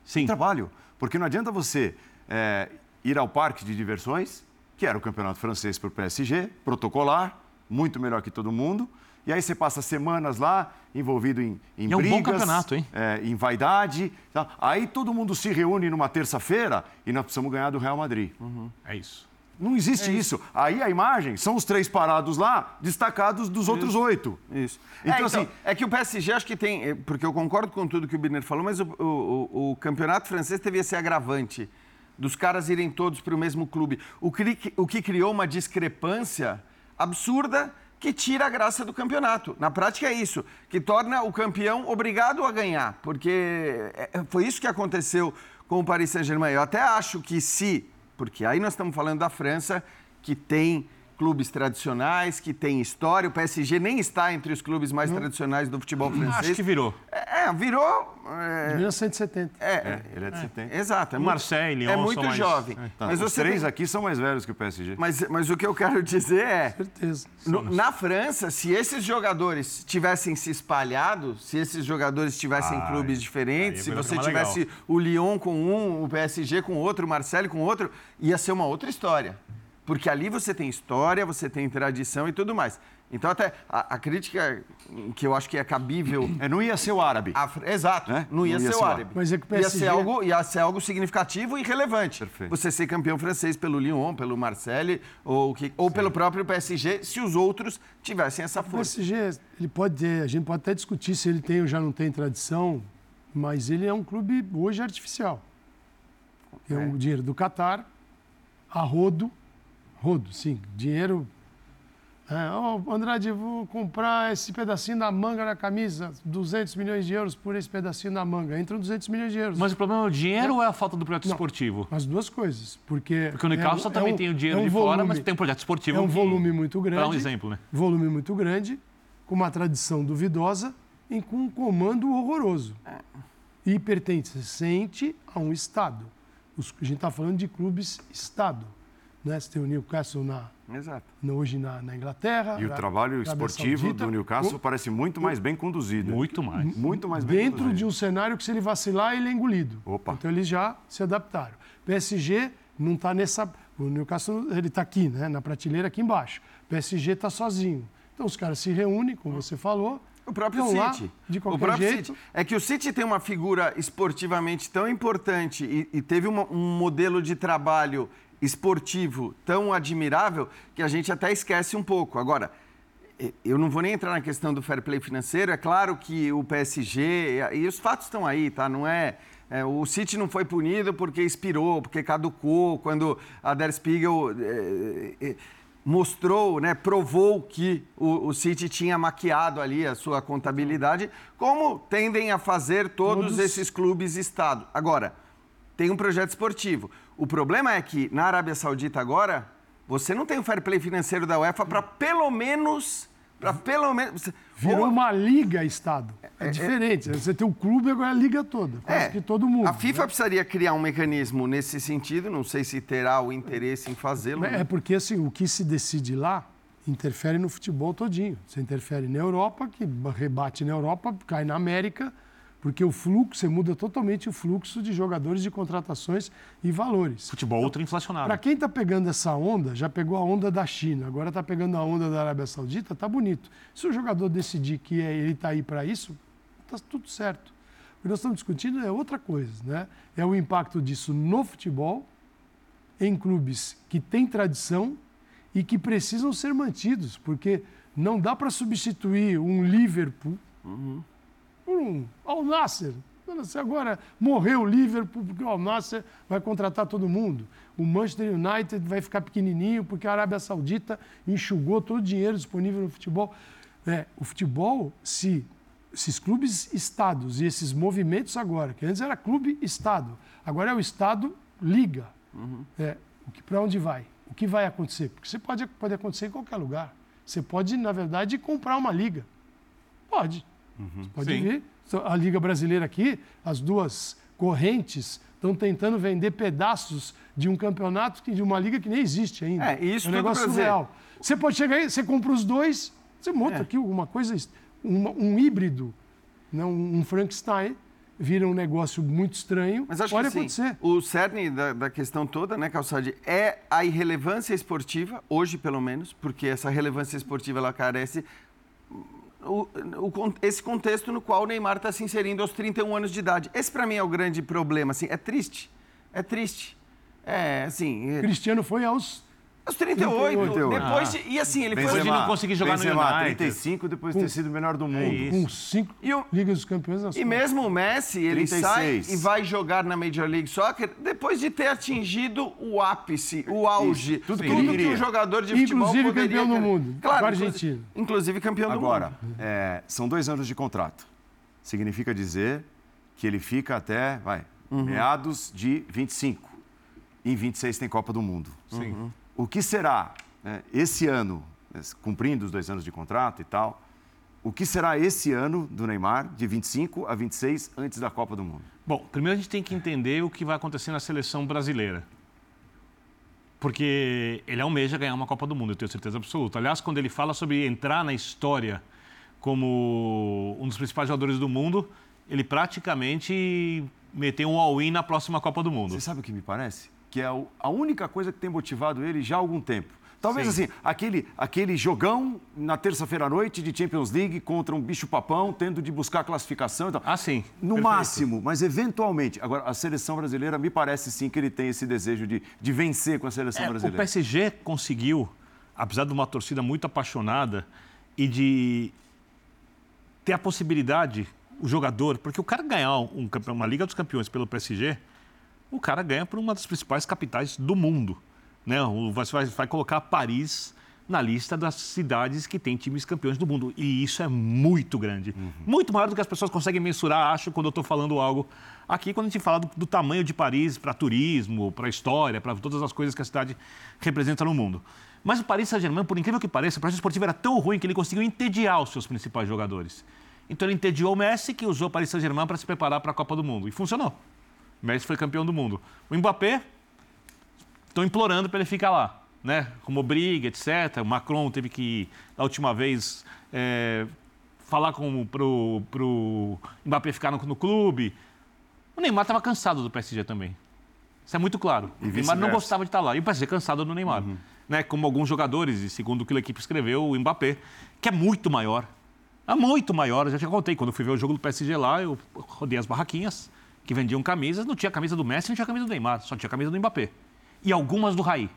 Sim. Em trabalho. Porque não adianta você é, ir ao parque de diversões, que era o campeonato francês para o PSG, protocolar, muito melhor que todo mundo, e aí você passa semanas lá, envolvido em, em e brigas, é um bom campeonato, hein? É, em vaidade. Tá? Aí todo mundo se reúne numa terça-feira e nós precisamos ganhar do Real Madrid. Uhum. É isso. Não existe é isso. isso. Aí a imagem são os três parados lá, destacados dos isso. outros oito. Isso. Então, é, então, assim. É que o PSG acho que tem. É, porque eu concordo com tudo que o Birner falou, mas o, o, o campeonato francês teve esse agravante dos caras irem todos para o mesmo clube. O que, o que criou uma discrepância absurda que tira a graça do campeonato. Na prática é isso, que torna o campeão obrigado a ganhar, porque é, foi isso que aconteceu com o Paris Saint-Germain. Eu até acho que se, porque aí nós estamos falando da França, que tem clubes tradicionais, que tem história. O PSG nem está entre os clubes mais hum. tradicionais do futebol francês. Acho que virou. É, é virou. É... 1970. É, é, ele é de 70. É. Exato. É o Marseille, Lyon É muito mais... jovem. É. Tá, mas os três tem... aqui são mais velhos que o PSG. Mas, mas o que eu quero dizer é... Certeza. No, na França, se esses jogadores tivessem se espalhado, se esses jogadores tivessem ah, clubes diferentes, se você tivesse legal. o Lyon com um, o PSG com outro, o Marseille com outro, ia ser uma outra história. Porque ali você tem história, você tem tradição e tudo mais. Então, até a, a crítica que eu acho que é cabível. É, não ia ser o árabe. A, exato, né? não, ia não ia, ser, o árabe. Mas é que o PSG... ia, ser algo, ia ser algo significativo e relevante. Perfeito. Você ser campeão francês pelo Lyon, pelo Marseille ou, que, ou pelo próprio PSG, se os outros tivessem essa força. O PSG, ele pode ter, a gente pode até discutir se ele tem ou já não tem tradição, mas ele é um clube hoje artificial. É, é um dinheiro do Catar, a rodo Rodo, sim. Dinheiro. É, oh, Andrade, vou comprar esse pedacinho da manga da camisa, 200 milhões de euros por esse pedacinho da manga. Entram 200 milhões de euros. Mas o problema é o dinheiro é. ou é a falta do projeto Não, esportivo? As duas coisas. Porque, porque o Newcastle é, também é tem o dinheiro é um de volume, fora, mas tem um projeto esportivo. É um volume muito grande. Dá um exemplo, né? Volume muito grande, com uma tradição duvidosa e com um comando horroroso. E pertencente a um Estado. A gente está falando de clubes Estado. Né? Você tem o Newcastle na, Exato. hoje na, na, Inglaterra. E o trabalho esportivo do Newcastle o, parece muito mais bem conduzido. Muito mais. Muito mais bem Dentro conduzido. de um cenário que se ele vacilar, ele é engolido. Opa. Então eles já se adaptaram. PSG não está nessa... O Newcastle ele está aqui, né? na prateleira aqui embaixo. O PSG está sozinho. Então os caras se reúnem, como você falou, o próprio City. Lá, de qualquer o próprio jeito. City. É que o City tem uma figura esportivamente tão importante e, e teve uma, um modelo de trabalho esportivo tão admirável que a gente até esquece um pouco. Agora, eu não vou nem entrar na questão do fair play financeiro. É claro que o PSG e os fatos estão aí, tá? Não é, é o City não foi punido porque expirou, porque caducou quando a Der Spiegel é, é, mostrou, né, provou que o, o, City tinha maquiado ali a sua contabilidade, como tendem a fazer todos, todos... esses clubes Estado. Agora, tem um projeto esportivo. O problema é que na Arábia Saudita agora, você não tem o fair play financeiro da UEFA para pelo menos. Para pelo menos. Virou Ou... uma liga Estado. É, é diferente. É... Você tem o clube agora a liga toda. É, que todo mundo. A FIFA né? precisaria criar um mecanismo nesse sentido. Não sei se terá o interesse em fazê-lo. É, né? porque assim, o que se decide lá interfere no futebol todinho. Você interfere na Europa, que rebate na Europa, cai na América porque o fluxo, você muda totalmente o fluxo de jogadores de contratações e valores. Futebol ultra inflacionário. Para quem está pegando essa onda, já pegou a onda da China, agora está pegando a onda da Arábia Saudita, tá bonito. Se o jogador decidir que é, ele está aí para isso, está tudo certo. O que nós estamos discutindo é outra coisa, né? É o impacto disso no futebol, em clubes que têm tradição e que precisam ser mantidos, porque não dá para substituir um Liverpool. Uhum um Al Nasser. Se agora morreu o Liverpool porque o Al Nasser vai contratar todo mundo. O Manchester United vai ficar pequenininho porque a Arábia Saudita enxugou todo o dinheiro disponível no futebol. É, o futebol, se esses clubes estados e esses movimentos agora, que antes era clube-estado, agora é o estado-liga. Uhum. É, Para onde vai? O que vai acontecer? Porque você pode, pode acontecer em qualquer lugar. Você pode, na verdade, comprar uma liga. Pode. Uhum. Você pode Sim. ver, a Liga Brasileira aqui, as duas correntes estão tentando vender pedaços de um campeonato, de uma liga que nem existe ainda. É, isso é um negócio surreal. Você pode chegar aí, você compra os dois, você monta é. aqui alguma coisa, um, um híbrido, né, um, um Frankenstein, vira um negócio muito estranho. Mas acho Pode que acontecer. Sim. O cerne da, da, questão toda, né, Calçade, é a irrelevância esportiva, hoje pelo menos, porque essa relevância esportiva ela carece o, o, esse contexto no qual o Neymar está se inserindo aos 31 anos de idade. Esse, para mim, é o grande problema. Assim, é triste. É triste. É, assim... É... Cristiano foi aos Aos 38. 38. Depois de, e assim, ele Benzema, foi... Hoje não consegui jogar Benzema, no United. 35 depois de ter sido o melhor do mundo. Com cinco E o- Ligas dos Campeões E mesmo o Messi, ele 36. sai e vai jogar na Major League Soccer depois de ter atingido o ápice, o auge, Isso, tudo tudo, que que um jogador de futebol Inclusive campeão do mundo, Claro, com inclusive- Argentina. Inclusive campeão Agora, do mundo. é, são dois anos de contrato. Significa dizer que ele fica até, vai, Uhum. meados de 25. Em 26 tem Copa do Mundo. Sim. Uhum. O que será né, esse ano, né, cumprindo os dois anos de contrato e tal, o que será esse ano do Neymar, de 25 a 26, antes da Copa do Mundo? Bom, primeiro a gente tem que entender o que vai acontecer na seleção brasileira. Porque ele almeja ganhar uma Copa do Mundo, eu tenho certeza absoluta. Aliás, quando ele fala sobre entrar na história como um dos principais jogadores do mundo, ele praticamente meteu um all-in na próxima Copa do Mundo. Você sabe o que me parece? Que é o- a única coisa que tem motivado ele já há algum tempo. Talvez Sim. assim, aquele, aquele jogão na terça-feira à noite de Champions League contra um bicho-papão, tendo de buscar classificação e tal. Ah, sim. No Perfeito. máximo, mas eventualmente. Agora, a seleção brasileira me parece sim que ele tem esse desejo de, de vencer com a seleção É, o brasileira. PSG conseguiu, apesar de uma torcida muito apaixonada e de ter a possibilidade, o jogador, porque o cara ganhar um, uma Liga dos Campeões pelo PSG, o cara ganha por uma das principais capitais do mundo. Né? O- Vai, vai, colocar Paris na lista das cidades que tem times campeões do mundo. E isso é muito grande. Muito maior do que as pessoas conseguem mensurar, acho, quando eu estou falando algo. Aqui, quando a gente fala do, do tamanho de Paris para turismo, para história, para todas as coisas que a cidade representa no mundo. Mas o Paris Saint-Germain, por incrível que pareça, o projeto esportivo era tão ruim que ele conseguiu entediar os seus principais jogadores. Então ele entediou o Messi, que usou o Paris Saint-Germain para se preparar para a Copa do Mundo. E funcionou. O Messi foi campeão do mundo. O Mbappé, estão implorando para ele ficar lá, né? Como briga, etc. O Macron teve que, na última vez, é, falar com pro, pro Mbappé ficar no, no clube. O Neymar estava cansado do PSG também. Isso é muito claro. E o Neymar não gostava de estar lá. E o PSG cansado do Neymar. Né? Como alguns jogadores, e segundo o que a equipe escreveu, o Mbappé, que é muito maior. É muito maior. Eu já te contei. Quando eu fui ver o jogo do PSG lá, eu rodei as barraquinhas que vendiam camisas. Não tinha camisa do Messi, não tinha camisa do Neymar. Só tinha camisa do Mbappé. E algumas do Raí.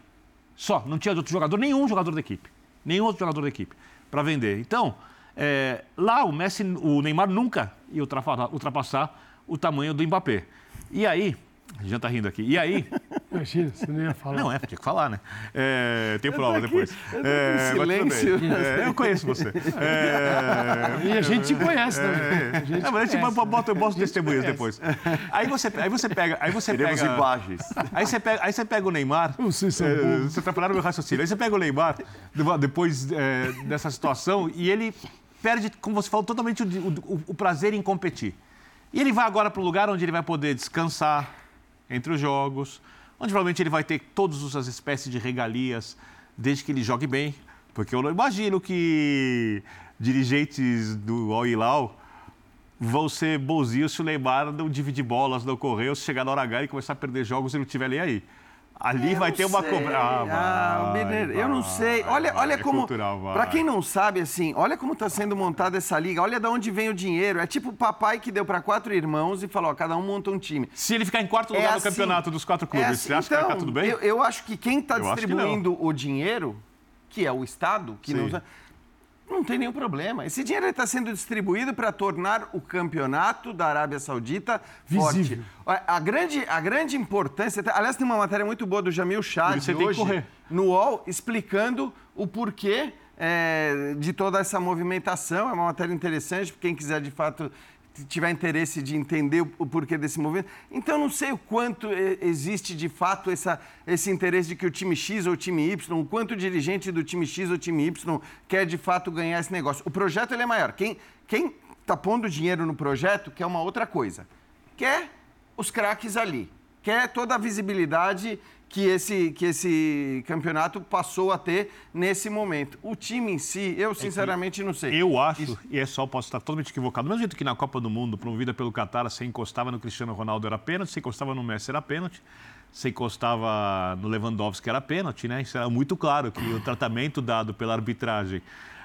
Só. Não tinha outro jogador, nenhum jogador da equipe. Nenhum outro jogador da equipe para vender. Então, é, lá o Messi, o Neymar nunca ia ultrapassar, ultrapassar o tamanho do Mbappé. E aí, a gente já tá rindo aqui. E aí, Imagina, você não ia falar. não, é, tinha que falar, né? É, tem prova aqui, depois. eu É, silêncio. É, eu conheço você. É, E a gente te conhece também. A gente é, mas a gente conhece. bota, eu boto testemunhas depois. Aí você, aí você pega. Aí você Teremos pega, imagens. Aí você pega, aí você pega o Neymar. Vocês são é, bobos. você atrapalharam meu raciocínio. Aí você pega o Neymar depois é, dessa situação e ele perde, como você falou, totalmente o, o- o prazer em competir. E ele vai agora para o lugar onde ele vai poder descansar entre os jogos, onde provavelmente ele vai ter todas as espécies de regalias, desde que ele jogue bem. Porque eu não imagino que dirigentes do Al Hilal vão ser bonzinhos se o Neymar não dividir bolas, não correr, ou se chegar na hora H e começar a perder jogos e não estiver nem aí. Ali Eu vai ter uma cobrança. Ah, Mineiro, eu não sei. Olha, olha é como. Para quem não sabe, assim, olha como está sendo montada essa liga. Olha de onde vem o dinheiro. É tipo o papai que deu para quatro irmãos e falou: ó, cada um monta um time. Se ele ficar em quarto É lugar no assim. campeonato dos quatro clubes, É você acha que vai ficar tudo bem? Eu, eu acho que quem está acho que distribuindo o dinheiro, que é o Estado, que Sim. não, não tem nenhum problema. Esse dinheiro está sendo distribuído para tornar o campeonato da Arábia Saudita Visível. forte. A, grande, a grande importância. Aliás, tem uma matéria muito boa do Jamil Chad hoje no UOL explicando o porquê é, de toda essa movimentação. É uma matéria interessante para quem quiser de fato tiver interesse de entender o, porquê desse movimento. Então, não sei o quanto existe de fato essa, esse interesse de que o time X ou o time Y, o quanto o dirigente do time X ou time Y quer de fato ganhar esse negócio. O projeto ele é maior. Quem está pondo dinheiro no projeto quer uma outra coisa. Quer os craques ali. Quer toda a visibilidade que esse, que esse campeonato passou a ter nesse momento. O time em si, eu sinceramente não sei. Eu acho, e é só, posso estar totalmente equivocado, do mesmo jeito que na Copa do Mundo, promovida pelo Qatar, você encostava no Cristiano Ronaldo era pênalti, você encostava no Messi era pênalti, você encostava no Lewandowski era pênalti, né? Isso era muito claro que o tratamento dado pela arbitragem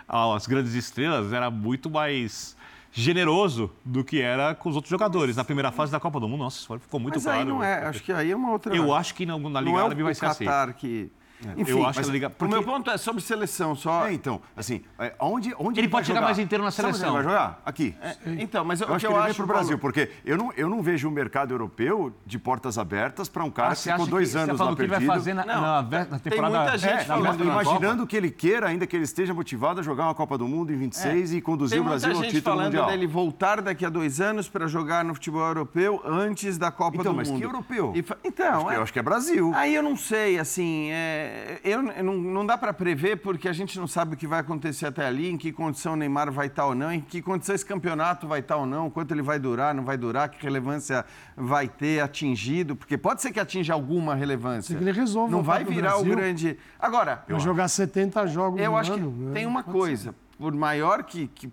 às grandes estrelas era muito mais generoso do que era com os outros jogadores. Na primeira fase da Copa do Mundo, nossa, ficou muito Mas claro. aí não é, acho que aí é uma outra... Eu acho que na, na Liga não é Árabe o, vai ser assim. Qatar que... É. Enfim, eu acho que liga. Porque... O meu ponto é sobre seleção só. É, então, assim, é, onde, onde ele, ele pode chegar jogar? mais inteiro na seleção. Sabe onde ele vai jogar? Aqui. É, então, mas eu, eu, acho que eu acho acho para o Brasil, porque eu não, eu não vejo o mercado europeu de portas abertas para um cara ah, que ficou dois que, anos você lá que perdido. Ele vai fazer na, não, na, na temporada. Tem muita gente é, falando imaginando que ele queira, ainda que ele esteja motivado a jogar uma Copa do Mundo em 26 é. e conduzir o Brasil ao título mundial. Tem muita gente falando dele voltar daqui a dois anos para jogar no futebol europeu antes da Copa então, do mas Mundo. Então, mas que europeu? Então, que, eu acho que é Brasil. Aí eu não sei, assim, é... eu, não, não dá para prever porque a gente não sabe o que vai acontecer até ali, em que condição o Neymar vai estar ou não, em que condição esse campeonato vai estar ou não, quanto ele vai durar, não vai durar, que relevância vai ter atingido, porque pode ser que atinja alguma relevância. ele resolva Não vai virar o grande. Agora. Vai jogar 70 jogos Eu acho ano, que né? tem uma Pode coisa, ser. por maior que, que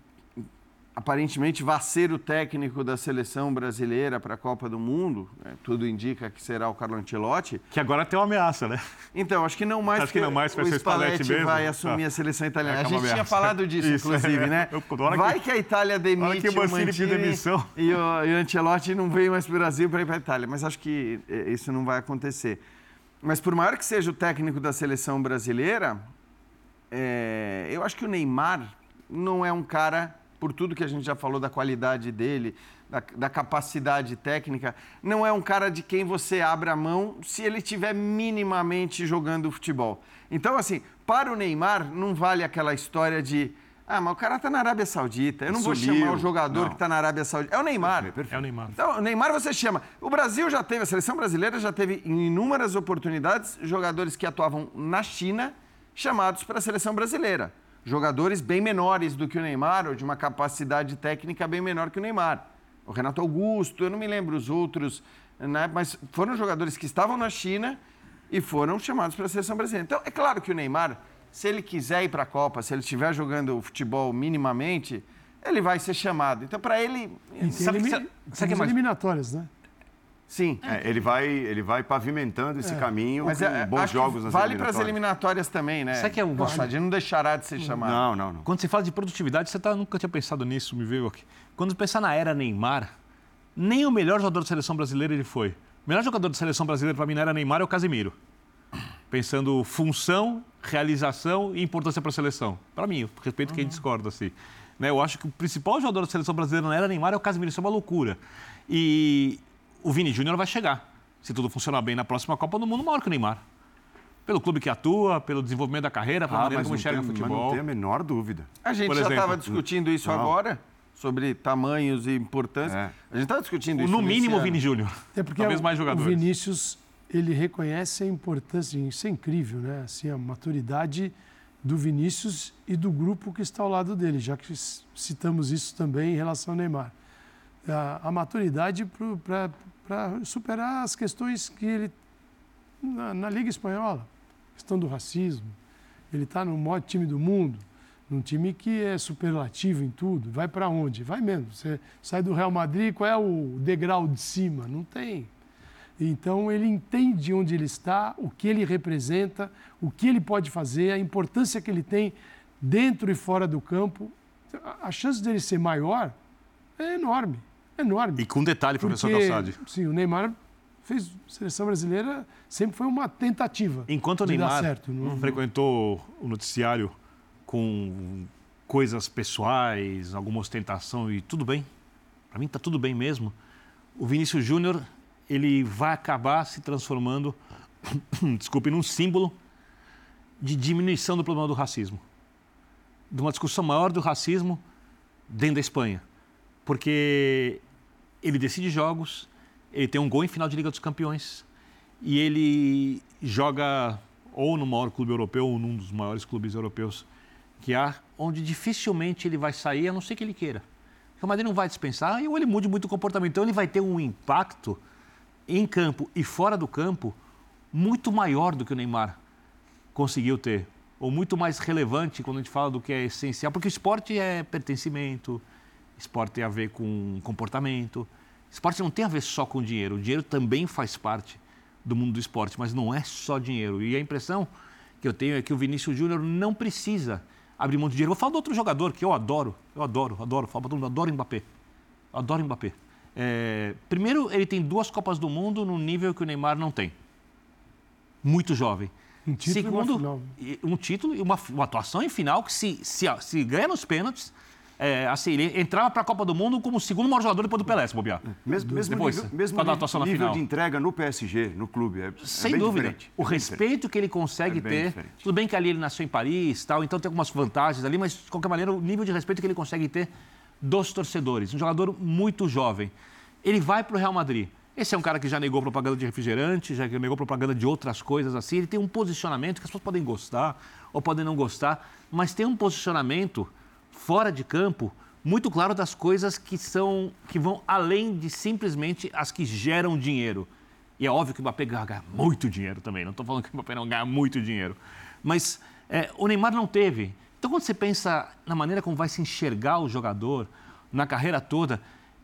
aparentemente vai ser o técnico da seleção brasileira para a Copa do Mundo, né? tudo indica que será o Carlo Ancelotti. Que agora tem uma ameaça, né? Então, acho que não mais acho que não mais vai o ser Spalletti, Spalletti vai assumir Ah. a seleção italiana. É, a é gente tinha falado disso, Isso, inclusive, é. né? Eu- Vai que- que a Itália demite que o Mancini demissão. e o, e o Ancelotti não vem mais para o Brasil para ir para a Itália. Mas acho que eh, isso não vai acontecer. Mas por maior que seja o técnico da seleção brasileira, é, eu acho que o Neymar não é um cara, por tudo que a gente já falou da qualidade dele, da, da capacidade técnica, não é um cara de quem você abre a mão se ele estiver minimamente jogando futebol. Então, assim, para o Neymar, não vale aquela história de. Ah, mas o cara tá na Arábia Saudita. Eu não vou chamar o jogador Não. que está na Arábia Saudita. É o Neymar. É o Neymar. Então, o Neymar você chama. O Brasil já teve, a seleção brasileira já teve em inúmeras oportunidades jogadores que atuavam na China chamados para a seleção brasileira. Jogadores bem menores do que o Neymar, ou de uma capacidade técnica bem menor que o Neymar. O Renato Augusto, eu não me lembro os outros, né? mas foram jogadores que estavam na China e foram chamados para a seleção brasileira. Então, é claro que o Neymar, se ele quiser ir para a Copa, se ele estiver jogando futebol minimamente, ele vai ser chamado. Então, para ele, E tem Sabe elimi- sabe tem mais- eliminatórias, né? Sim. É, ele, vai, ele vai pavimentando esse caminho Mas com é, bons acho que jogos nas vale para as eliminatórias. também, né? Sabe que é um- O Sardinha não deixará de ser chamado. Não, não, não. Quando você fala de produtividade, você tá, nunca tinha pensado nisso, me veio aqui. Quando pensar na era Neymar, nem o melhor jogador da seleção brasileira ele foi. O melhor jogador da seleção brasileira para mim na era Neymar é o Casemiro. Pensando função, realização e importância para a seleção. Para mim, respeito quem discorda assim. Né, eu acho que o principal jogador da seleção brasileira na era Neymar é o Casemiro, isso é uma loucura. E o Vini Júnior vai chegar, se tudo funcionar bem na próxima Copa do Mundo, maior que o Neymar. Pelo clube que atua, pelo desenvolvimento da carreira, pela Ah, maneira mas como enxerga tem, o mas futebol. não tem a menor dúvida. A gente Por já estava discutindo isso Não. agora, sobre tamanhos e importância. É. A gente estava discutindo isso. No mínimo o. Vini Júnior. É porque Talvez o, mais o jogadores. Vinícius, ele reconhece a importância, isso é incrível, né? Assim, a maturidade do Vinícius e do grupo que está ao lado dele, já que citamos isso também em relação ao Neymar. A, a maturidade para superar as questões que ele. Na, na Liga Espanhola, questão do racismo. Ele está no maior time do mundo, num time que é superlativo em tudo. Vai para onde? Vai mesmo. Você sai do Real Madrid, qual é o degrau de cima? Não tem. Então ele entende onde ele está, o que ele representa, o que ele pode fazer, a importância que ele tem dentro e fora do campo. A chance dele ser maior é enorme, enorme. E com um detalhe, professor Calçade. Sim, o Neymar fez seleção brasileira sempre foi uma tentativa. Enquanto o Neymar certo, não- frequentou o noticiário com coisas pessoais, alguma ostentação e tudo bem, para mim está tudo bem mesmo, o Vinícius Júnior ele vai acabar se transformando, desculpe, num símbolo de diminuição do problema do racismo, de uma discussão maior do racismo dentro da Espanha, porque ele decide jogos, ele tem um gol em final de Liga dos Campeões e ele joga ou no maior clube europeu ou num dos maiores clubes europeus que há, onde dificilmente ele vai sair, a não ser que ele queira. O Madrid não vai dispensar e ou ele mude muito o comportamento. Então ele vai ter um impacto em campo e fora do campo muito maior do que o Neymar conseguiu ter. Ou muito mais relevante quando a gente fala do que é essencial. Porque o esporte é pertencimento, esporte tem a ver com comportamento. Esporte não tem a ver só com dinheiro. O dinheiro também faz parte do mundo do esporte, mas não é só dinheiro. E a impressão que eu tenho é que o Vinícius Júnior não precisa abrir mão de dinheiro. Vou falar de outro jogador que eu adoro, eu adoro, adoro, falo pra todo mundo, adoro Mbappé. Adoro Mbappé. É, primeiro, ele tem duas Copas do Mundo no nível que o Neymar não tem. Muito jovem. Um título Segundo, um título e uma, uma atuação em final que se, se, se ganha nos pênaltis, é, assim, ele entrava para a Copa do Mundo como o segundo maior jogador depois do Pelé, se bobear. Mesmo, mesmo depois, nível, mesmo nível, nível na final. de entrega no PSG, no clube, é, Sem é dúvida. Diferente. O é respeito diferente. que ele consegue É ter. diferente. Tudo bem que ali ele nasceu em Paris tal, então tem algumas vantagens ali, mas de qualquer maneira, o nível de respeito que ele consegue ter dos torcedores. Um jogador muito jovem. Ele vai para o Real Madrid. Esse é um cara que já negou propaganda de refrigerante, já negou propaganda de outras coisas assim. Ele tem um posicionamento que as pessoas podem gostar ou podem não gostar, mas tem um posicionamento fora de campo muito claro das coisas que são que vão além de simplesmente as que geram dinheiro. E é óbvio que o Mbappé ganha muito dinheiro também. Não estou falando que o Mbappé não ganha muito dinheiro. Mas é, o Neymar não teve. Então, quando você pensa na maneira como vai se enxergar o jogador na carreira toda,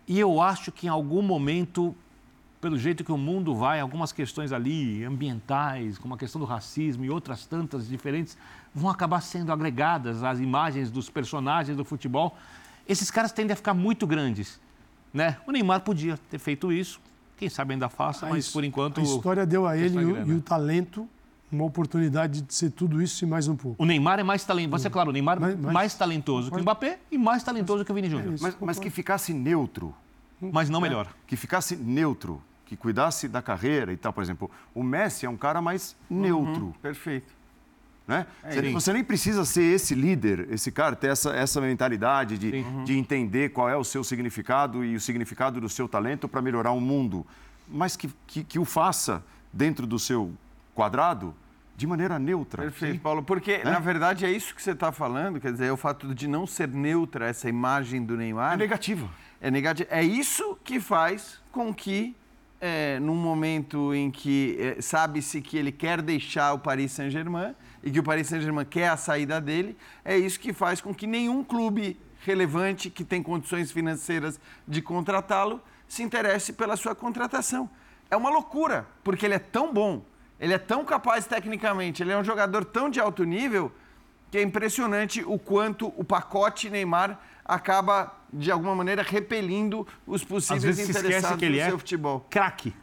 e eu acho que em algum momento, pelo jeito que o mundo vai, algumas questões ali ambientais, como a questão do racismo e outras tantas diferentes, vão acabar sendo agregadas às imagens dos personagens do futebol. Esses caras tendem a ficar muito grandes. Né? O Neymar podia ter feito isso, quem sabe ainda faça, A mas por enquanto. A história deu a ele e é o, e o talento uma oportunidade de ser tudo isso e mais um pouco. O Neymar é mais talentoso. Você, claro, o Neymar Mas- mas- mais talentoso que o Mbappé e mais talentoso que o Vini Júnior. isso. Mas, mas que ficasse neutro, Mas não melhor. que ficasse neutro, que cuidasse da carreira e tal. Por exemplo, o Messi é um cara mais neutro. Perfeito. Né? você, sim. você nem precisa ser esse líder, esse cara, ter essa, essa mentalidade de, de entender qual é o seu significado e o significado do seu talento para melhorar o mundo, mas que, que, que o faça dentro do seu quadrado de maneira neutra. Perfeito, Paulo. Porque, na verdade, é isso que você está falando. Quer dizer, é o fato de não ser neutra essa imagem do Neymar. É negativo. É negativo. É isso que faz com que, é, num momento em que é, sabe-se que ele quer deixar o Paris Saint-Germain e que o Paris Saint-Germain quer a saída dele, é isso que faz com que nenhum clube relevante que tem condições financeiras de contratá-lo se interesse pela sua contratação. É uma loucura, porque ele é tão bom, ele é tão capaz tecnicamente, ele é um jogador tão de alto nível que é impressionante o quanto o pacote Neymar acaba, de alguma maneira, repelindo os Às possíveis vezes se esquece interessados que ele no é seu futebol. craque.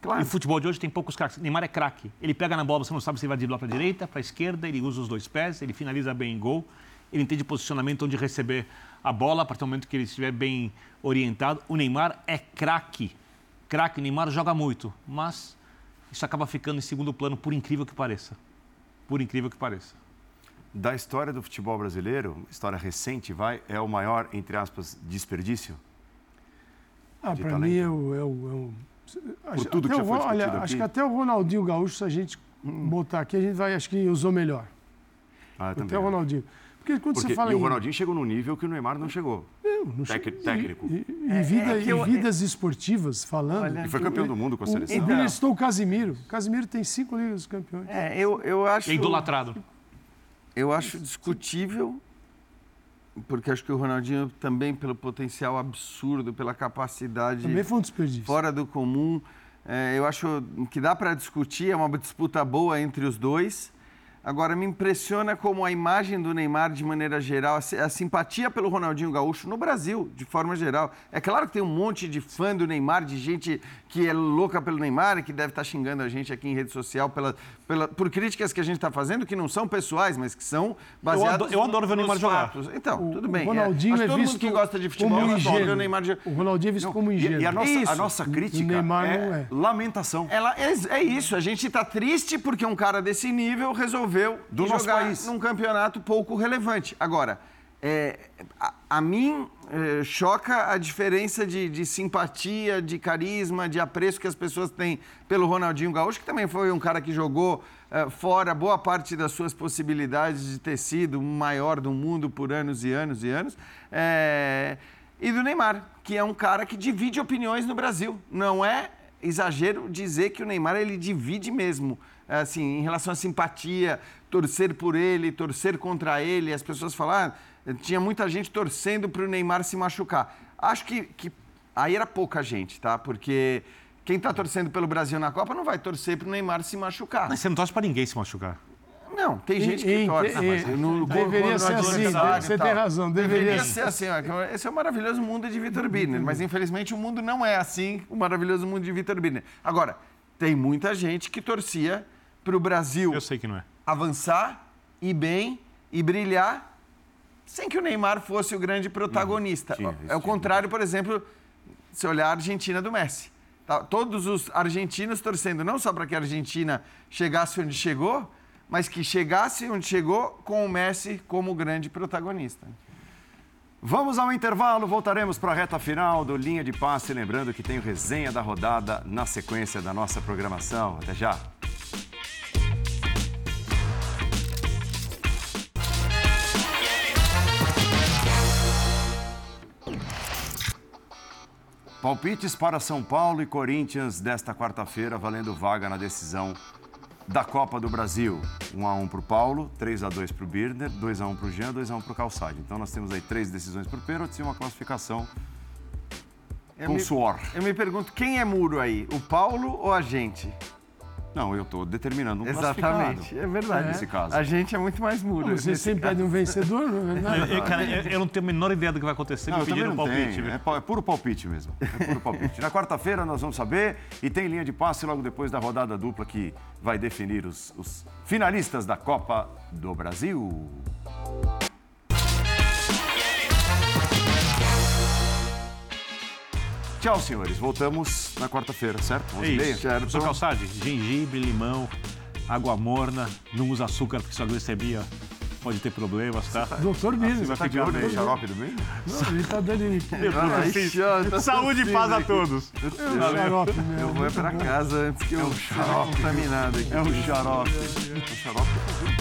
Claro. E o futebol de hoje tem poucos craques. Neymar é craque. Ele pega na bola, você não sabe se ele vai driblar para a direita, para a esquerda, ele usa os dois pés, ele finaliza bem em gol, ele entende posicionamento onde receber a bola, a partir do momento que ele estiver bem orientado. O Neymar é craque. Craque, Neymar joga muito, mas isso acaba ficando em segundo plano, por incrível que pareça. Por incrível que pareça. Da história do futebol brasileiro, história recente, vai, é o maior, entre aspas, desperdício? Ah, de para mim é o. É o, é o acho- tudo que até já o foi olha, discutido acho aqui. que até o Ronaldinho Gaúcho, se a gente botar aqui, a gente vai, acho que usou melhor. Ah, eu Até também. o Ronaldinho. Porque quando Porque, você fala e o em. Ronaldinho chegou num nível que o Neymar não chegou. no Tec- e- técnico. E, e vida- é que eu- e vidas esportivas falando. Olha, E foi campeão do mundo com a seleção. o Belistou o Casimiro. O Casimiro tem cinco ligas dos campeões. É, eu, eu acho. É idolatrado. Eu acho discutível, porque acho que o Ronaldinho também, pelo potencial absurdo, pela capacidade Também foi um desperdício. fora do comum, é, eu acho que dá para discutir, é uma disputa boa entre os dois. Agora, me impressiona como a imagem do Neymar, de maneira geral, a si- a simpatia pelo Ronaldinho Gaúcho no Brasil, de forma geral. É claro que tem um monte de fã do Neymar, de gente que é louca pelo Neymar e que deve estar xingando a gente aqui em rede social pela, pela- por críticas que a gente está fazendo, que não são pessoais, mas que são baseadas ado- eu adoro ver o Neymar jogar. fatos. Então, O- tudo o bem. Ronaldinho Acho é que todo mundo visto que gosta de futebol como ingênuo. o Neymar. O Ronaldinho é visto como E, ingênuo. e a, nossa, a Isso. nossa O crítica Neymar é, não é. lamentação. Ela, é, é isso, a gente está triste porque um cara desse nível resolveu Do ir nosso jogar país. num campeonato pouco relevante. Agora, é, a, a mim é, choca a diferença de, de simpatia, de carisma, de apreço que as pessoas têm pelo Ronaldinho Gaúcho, que também foi um cara que jogou é, fora boa parte das suas possibilidades de ter sido o maior do mundo por anos e anos e anos. É, e do Neymar, que é um cara que divide opiniões no Brasil. Não é exagero dizer que o Neymar ele divide mesmo, assim, em relação à simpatia, torcer por ele, torcer contra ele. As pessoas falam, ah, tinha muita gente torcendo para o Neymar se machucar. Acho que, que aí era pouca gente, tá? Porque quem está torcendo pelo Brasil na Copa não vai torcer para o Neymar se machucar. Mas você não torce para ninguém se machucar. Não, tem gente que torce. no- deveria no- ser no assim, você tem razão, deveria Deveria ser. ser assim. ó, Esse é o maravilhoso mundo de Vitor Birner, mas infelizmente o mundo não é assim, o maravilhoso mundo de Vitor Birner. Agora, tem muita gente que torcia para o Brasil Eu sei que não é. avançar, ir bem e brilhar sem que o Neymar fosse o grande protagonista. tinha, é o contrário, por exemplo, se olhar a Argentina do Messi. Tá, todos os argentinos torcendo não só para que a Argentina chegasse onde chegou, mas que chegasse onde chegou com o Messi como grande protagonista. Vamos ao intervalo, voltaremos para a reta final do Linha de Passe. Lembrando que tem o resenha da rodada na sequência da nossa programação. Até já. Palpites para São Paulo e Corinthians desta quarta-feira, valendo vaga na decisão da Copa do Brasil. 1 a 1 para o Paulo, 3 a 2 para o Birner, 2 a 1 para o Jean, 2 a 1 para o Calçade. Então nós temos aí três decisões por pênalti e uma classificação Eu com me, suor. eu me pergunto, quem é muro aí? O Paulo ou a gente? Não, eu estou determinando um Exatamente, é verdade. Nesse caso. A gente é muito mais muro. Você sempre pede um vencedor, não é verdade? Eu, cara, eu, eu não tenho a menor ideia do que vai acontecer Não, me pedindo não palpite. tenho. É, é puro palpite mesmo. É puro palpite. Na quarta-feira nós vamos saber e tem linha de passe logo depois da rodada dupla que vai definir os, os finalistas da Copa do Brasil. Tchau, senhores. Voltamos na quarta-feira, certo? É 11 e meia? isso. Professor Certo. Calçade, gengibre, limão, água morna, não usa açúcar porque sua glicemia pode ter problemas, tá? Doutor Bino. Você vai Tá ficar bem. xarope do meio? Não, ele tá dando ele. Xan, tá Saúde e paz a todos. Xarope, meu. Eu vou é pra casa antes que eu seja contaminado aqui. É um xarope. Um xarope né?